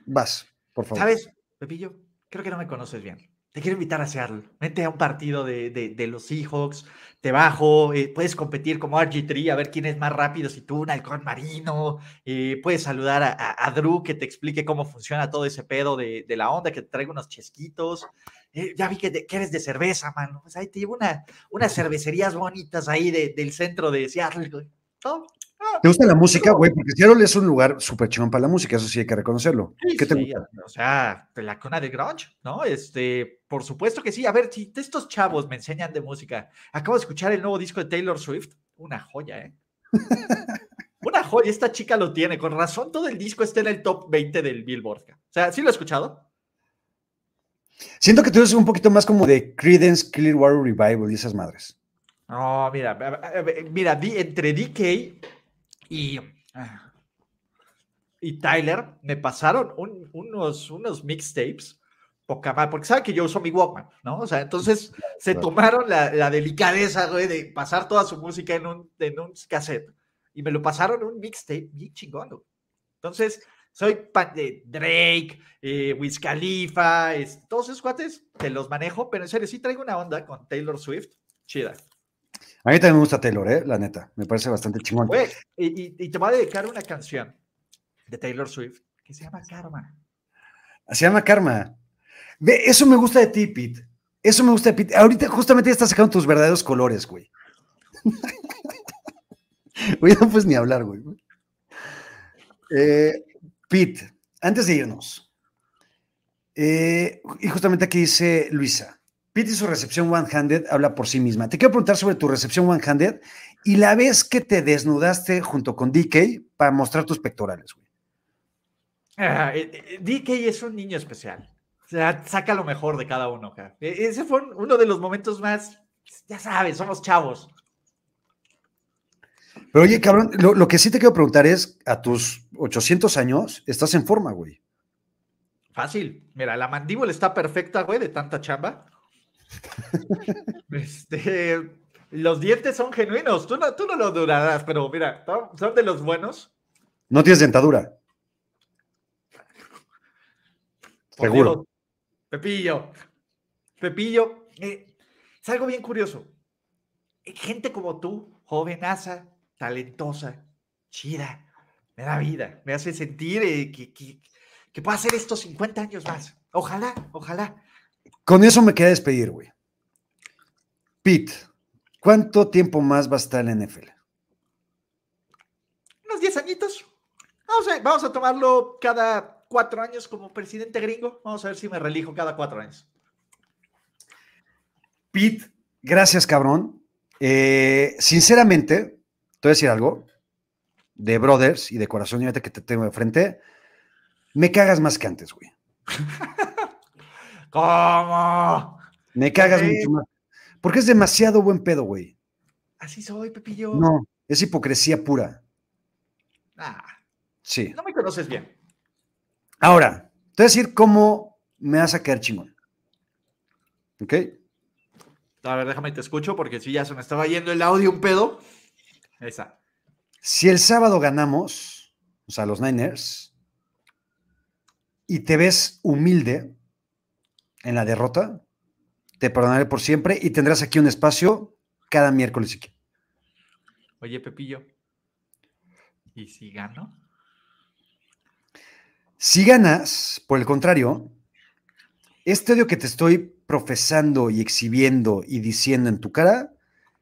vas, por favor. ¿Sabes, Pepillo? Creo que no me conoces bien. Te quiero invitar a Seattle. Vente a un partido de, los Seahawks. Te bajo. eh, puedes competir como RG3 a ver quién es más rápido. Si tú, un halcón marino. eh, puedes saludar a, Drew que te explique cómo funciona todo ese pedo de, la onda, que te traiga unos chesquitos. Eh, ya vi que, eres de cerveza, mano. Pues ahí te llevo una, unas cervecerías bonitas ahí de- del centro de Seattle. Todo. ¿Te gusta la música, güey? Porque Seattle es un lugar súper chingón para la música, eso sí hay que reconocerlo. Sí, ¿Qué te sí, gusta? O sea, de la cuna del grunge, ¿no? Este, por supuesto que sí. A ver, si estos chavos me enseñan de música. Acabo de escuchar el nuevo disco de Taylor Swift. Una joya, ¿eh? Una joya. Esta chica lo tiene. Con razón, todo el disco está en el top 20 del Billboard. O sea, ¿sí lo he escuchado? Siento que tú eres un poquito más como de Creedence Clearwater Revival y esas madres. No, mira, mira, di- entre DK y, ah, y Tyler me pasaron un- unos, unos mixtapes, poca madre, porque saben que yo uso mi Walkman, ¿no? O sea, entonces se claro. tomaron la, la delicadeza, güey, de pasar toda su música en un, en un cassette y me lo pasaron un mixtape bien chingón, güey. Entonces, soy fan de Drake, eh, Wiz Khalifa, es- todos esos cuates, te los manejo, pero en serio, sí traigo una onda con Taylor Swift, chida. A mí también me gusta Taylor, ¿eh? La neta, me parece bastante chingón. Y te voy a dedicar una canción de Taylor Swift que se llama Karma. Se llama Karma. Ve, eso me gusta de ti, Pete. Eso me gusta de Pete. Ahorita justamente ya estás sacando tus verdaderos colores, güey. Güey, no puedes ni hablar, güey. Eh, Pete, antes de irnos, eh, y justamente aquí dice Luisa, Y su recepción one-handed habla por sí misma. Te quiero preguntar sobre tu recepción one-handed y la vez que te desnudaste junto con DK para mostrar tus pectorales, güey. Ah, eh, eh, DK es un niño especial. O sea, saca lo mejor de cada uno. cara. E- Ese fue un- uno de los momentos más, ya sabes, somos chavos. Pero oye, cabrón, lo, lo que sí te quiero preguntar es, a tus 800 años, estás en forma, güey. Fácil. Mira, la mandíbula está perfecta, güey, de tanta chamba. Este, los dientes son genuinos. Tú no, tú no lo durarás, pero mira, son- de los buenos. No tienes dentadura. Por Seguro. Dios. Pepillo. Pepillo. eh, es algo bien curioso. Gente como tú, jovenaza, talentosa, chida, me da vida, me hace sentir eh, que, que, que puedo hacer estos 50 años más. Ojalá, ojalá. Con eso me queda despedir, güey. Pete, ¿cuánto tiempo más va a estar en la NFL? Unos 10 añitos. Vamos a, vamos a tomarlo cada cuatro años como presidente gringo. Vamos a ver si me relijo cada cuatro años. Pete, gracias, cabrón. Eh, sinceramente, te voy a decir algo de Brothers y de corazón, y ahorita que te tengo de frente, me cagas más que antes, güey. ¿Cómo? Me cagas mucho más. Porque es demasiado buen pedo, güey. Así soy, Pepillo. No, es hipocresía pura. Ah, Sí. no me conoces bien. Ahora, te voy a decir cómo me vas a quedar chingón. ¿Ok? A ver, déjame te escucho porque si ya se me estaba yendo el audio un pedo. Esa. Si el sábado ganamos, o sea, los Niners, y te ves humilde en la derrota, te perdonaré por siempre y tendrás aquí un espacio cada miércoles. y- Oye, Pepillo. ¿Y si gano? Si ganas, por el contrario, este odio que te estoy profesando y exhibiendo y diciendo en tu cara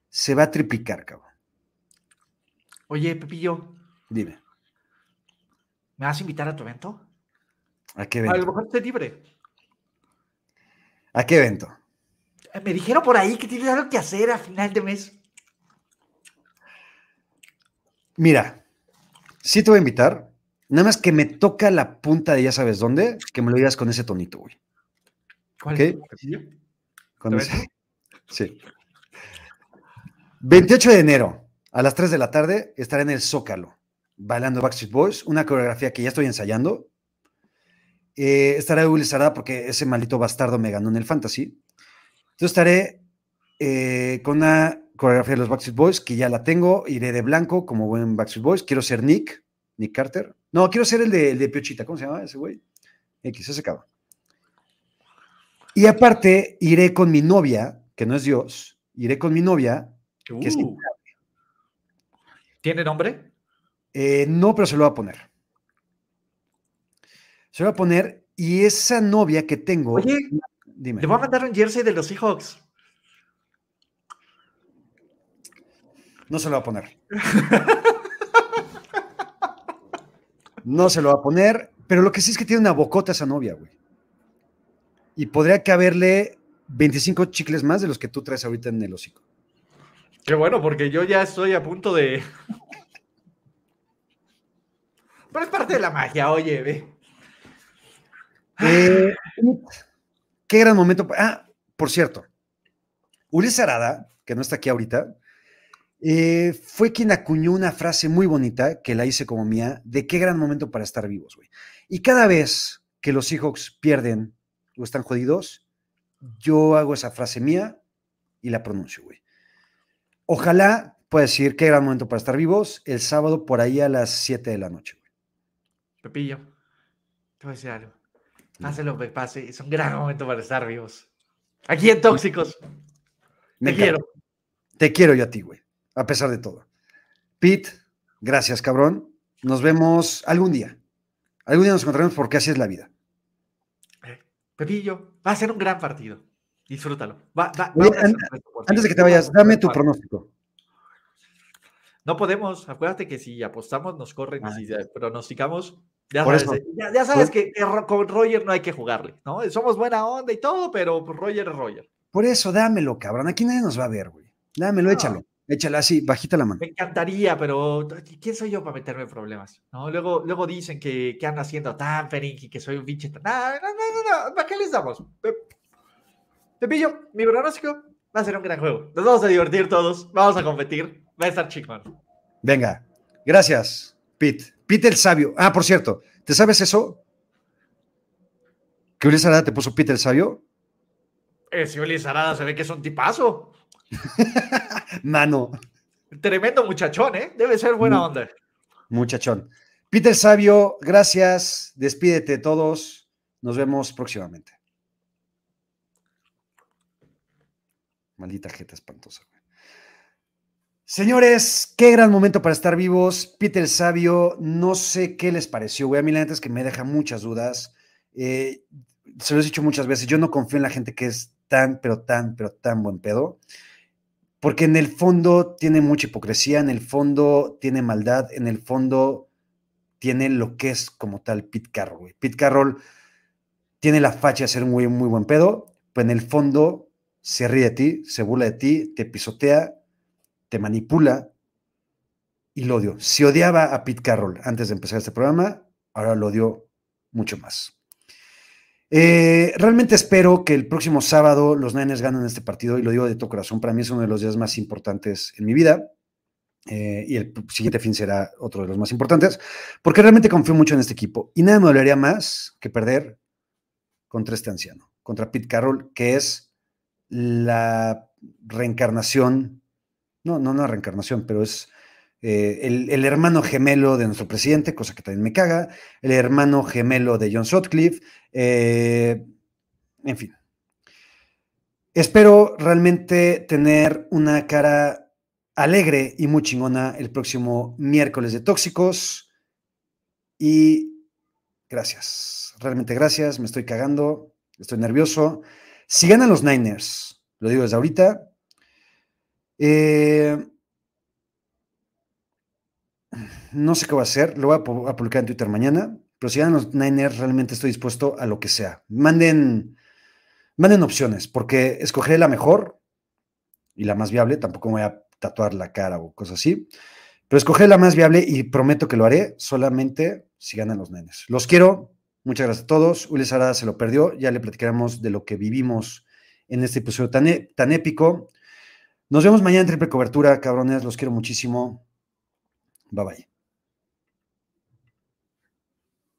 se va a triplicar, cabrón. Oye, Pepillo, Dime, ¿me vas a invitar a tu evento? ¿a qué A lo evento? mejor esté libre. ¿A qué evento? Eh, Me dijeron por ahí que tienes algo que hacer a final de mes. Mira, sí te voy a invitar, nada más que me toca la punta de ya sabes dónde, que me lo digas con ese tonito, güey. ¿Cuál Ok. es, Pepillo? Con ¿Te ese-? Sí. 28 de enero, a las 3 de la tarde, estaré en el Zócalo, bailando Backstreet Boys, una coreografía que ya estoy ensayando. Eh, estará Will Sarada porque ese maldito bastardo me ganó en el Fantasy. Entonces estaré eh, con una coreografía de los Backstreet Boys, que ya la tengo, iré de blanco como buen Backstreet Boys. Quiero ser Nick, Nick Carter. No, quiero ser el de, el de Piochita. ¿Cómo se llama ese güey? X, ese cabrón. Y aparte, iré con mi novia, que no es Dios, iré con mi novia, que es Uh. ¿Tiene nombre? Eh, no, pero se lo voy a poner. Se lo voy a poner. Y esa novia que tengo. Oye, dime. Le voy a mandar un jersey de los Seahawks. No se lo voy a poner. No se lo va a poner. Pero lo que sí es que tiene una bocota esa novia, güey. Y podría caberle 25 chicles más de los que tú traes ahorita en el hocico. Qué bueno, porque yo ya estoy a punto de. Pero es parte de la magia, oye, ve. Eh, qué gran momento. Ah, por cierto, Ulises Arada, que no está aquí ahorita, eh, fue quien acuñó una frase muy bonita que la hice como mía, de qué gran momento para estar vivos, güey. Y cada vez que los Seahawks pierden o están jodidos, yo hago esa frase mía y la pronuncio, güey. Ojalá pueda decir qué gran momento para estar vivos el sábado por ahí a las 7 de la noche, güey. Pepillo, te voy a decir algo. Pase lo que pase, es un gran momento para estar vivos. Aquí en Tóxicos. Me Te quiero. Te quiero yo a ti, güey, a pesar de todo. Pete, gracias, cabrón. Nos vemos algún día. Algún día nos encontraremos porque así es la vida. Pepillo, va a ser un gran partido. Disfrútalo. Va- va- Oye. Antes de que te vayas, dame tu pronóstico. No podemos, acuérdate que si apostamos nos corren y Ah. si pronosticamos, ya sabes, eh, ya, ya sabes que, con Roger no hay que jugarle, ¿no? Somos buena onda y todo, pero pues, Roger es Roger. Por eso, dámelo, cabrón. Aquí nadie nos va a ver, güey. Dámelo, No. échalo. Échalo así, bajita la mano. Me encantaría, pero ¿quién soy yo para meterme en problemas? ¿No? Luego, luego dicen que, que ando haciendo tampering y que soy un pinche... tan- No, no, no, no, ¿para qué les damos? Pe- Pepillo, mi pronóstico va a ser un gran juego. Nos vamos a divertir todos, vamos a competir, va a estar chingón. Venga. Gracias, Pete. Pete el sabio. Ah, por cierto, ¿te sabes eso? ¿Que Ulises Arada te puso Pete el sabio? Eh, si Ulises Arada se ve que es un tipazo. Mano, Tremendo muchachón, ¿eh? Debe ser buena onda. muchachón. Pete el sabio, gracias. Despídete todos. Nos vemos próximamente. Maldita jeta espantosa. güey. Señores, qué gran momento para estar vivos. Peter Sabio, no sé qué les pareció, güey. A mí la neta es que me deja muchas dudas. Eh, se lo he dicho muchas veces, yo no confío en la gente que es tan, pero tan, pero tan buen pedo. Porque en el fondo tiene mucha hipocresía, en el fondo tiene maldad, en el fondo tiene lo que es como tal Pete Carroll, güey. Pete Carroll tiene la facha de ser un muy buen pedo, pero en el fondo se ríe de ti, se burla de ti, te pisotea, te manipula y lo odio. Si odiaba a Pete Carroll antes de empezar este programa, ahora lo odio mucho más. Eh, realmente espero que el próximo sábado los Niners ganen este partido y lo digo de todo corazón. Para mí es uno de los días más importantes en mi vida. eh, y el siguiente fin será otro de los más importantes, porque realmente confío mucho en este equipo. Y nada me dolería más que perder contra este anciano, contra Pete Carroll, que es la reencarnación, no, no una reencarnación, pero es eh, el, hermano gemelo de nuestro presidente, cosa que también me caga, el hermano gemelo de John Sutcliffe, eh, en fin. Espero realmente tener una cara alegre y muy chingona el próximo miércoles de Tóxicos. Y gracias, realmente gracias, me estoy cagando, estoy nervioso. Si ganan los Niners, lo digo desde ahorita, eh, no sé qué voy a hacer, lo voy a, pu- a publicar en Twitter mañana, pero si ganan los Niners, realmente estoy dispuesto a lo que sea. Manden, manden opciones, porque escogeré la mejor y la más viable, tampoco voy a tatuar la cara o cosas así, pero escogeré la más viable y prometo que lo haré solamente si ganan los Niners. Los quiero, muchas gracias a todos. Ulises Arada se lo perdió, ya le platicaremos de lo que vivimos en este episodio tan, e- tan épico. Nos vemos mañana en triple cobertura, cabrones, los quiero muchísimo. Bye bye.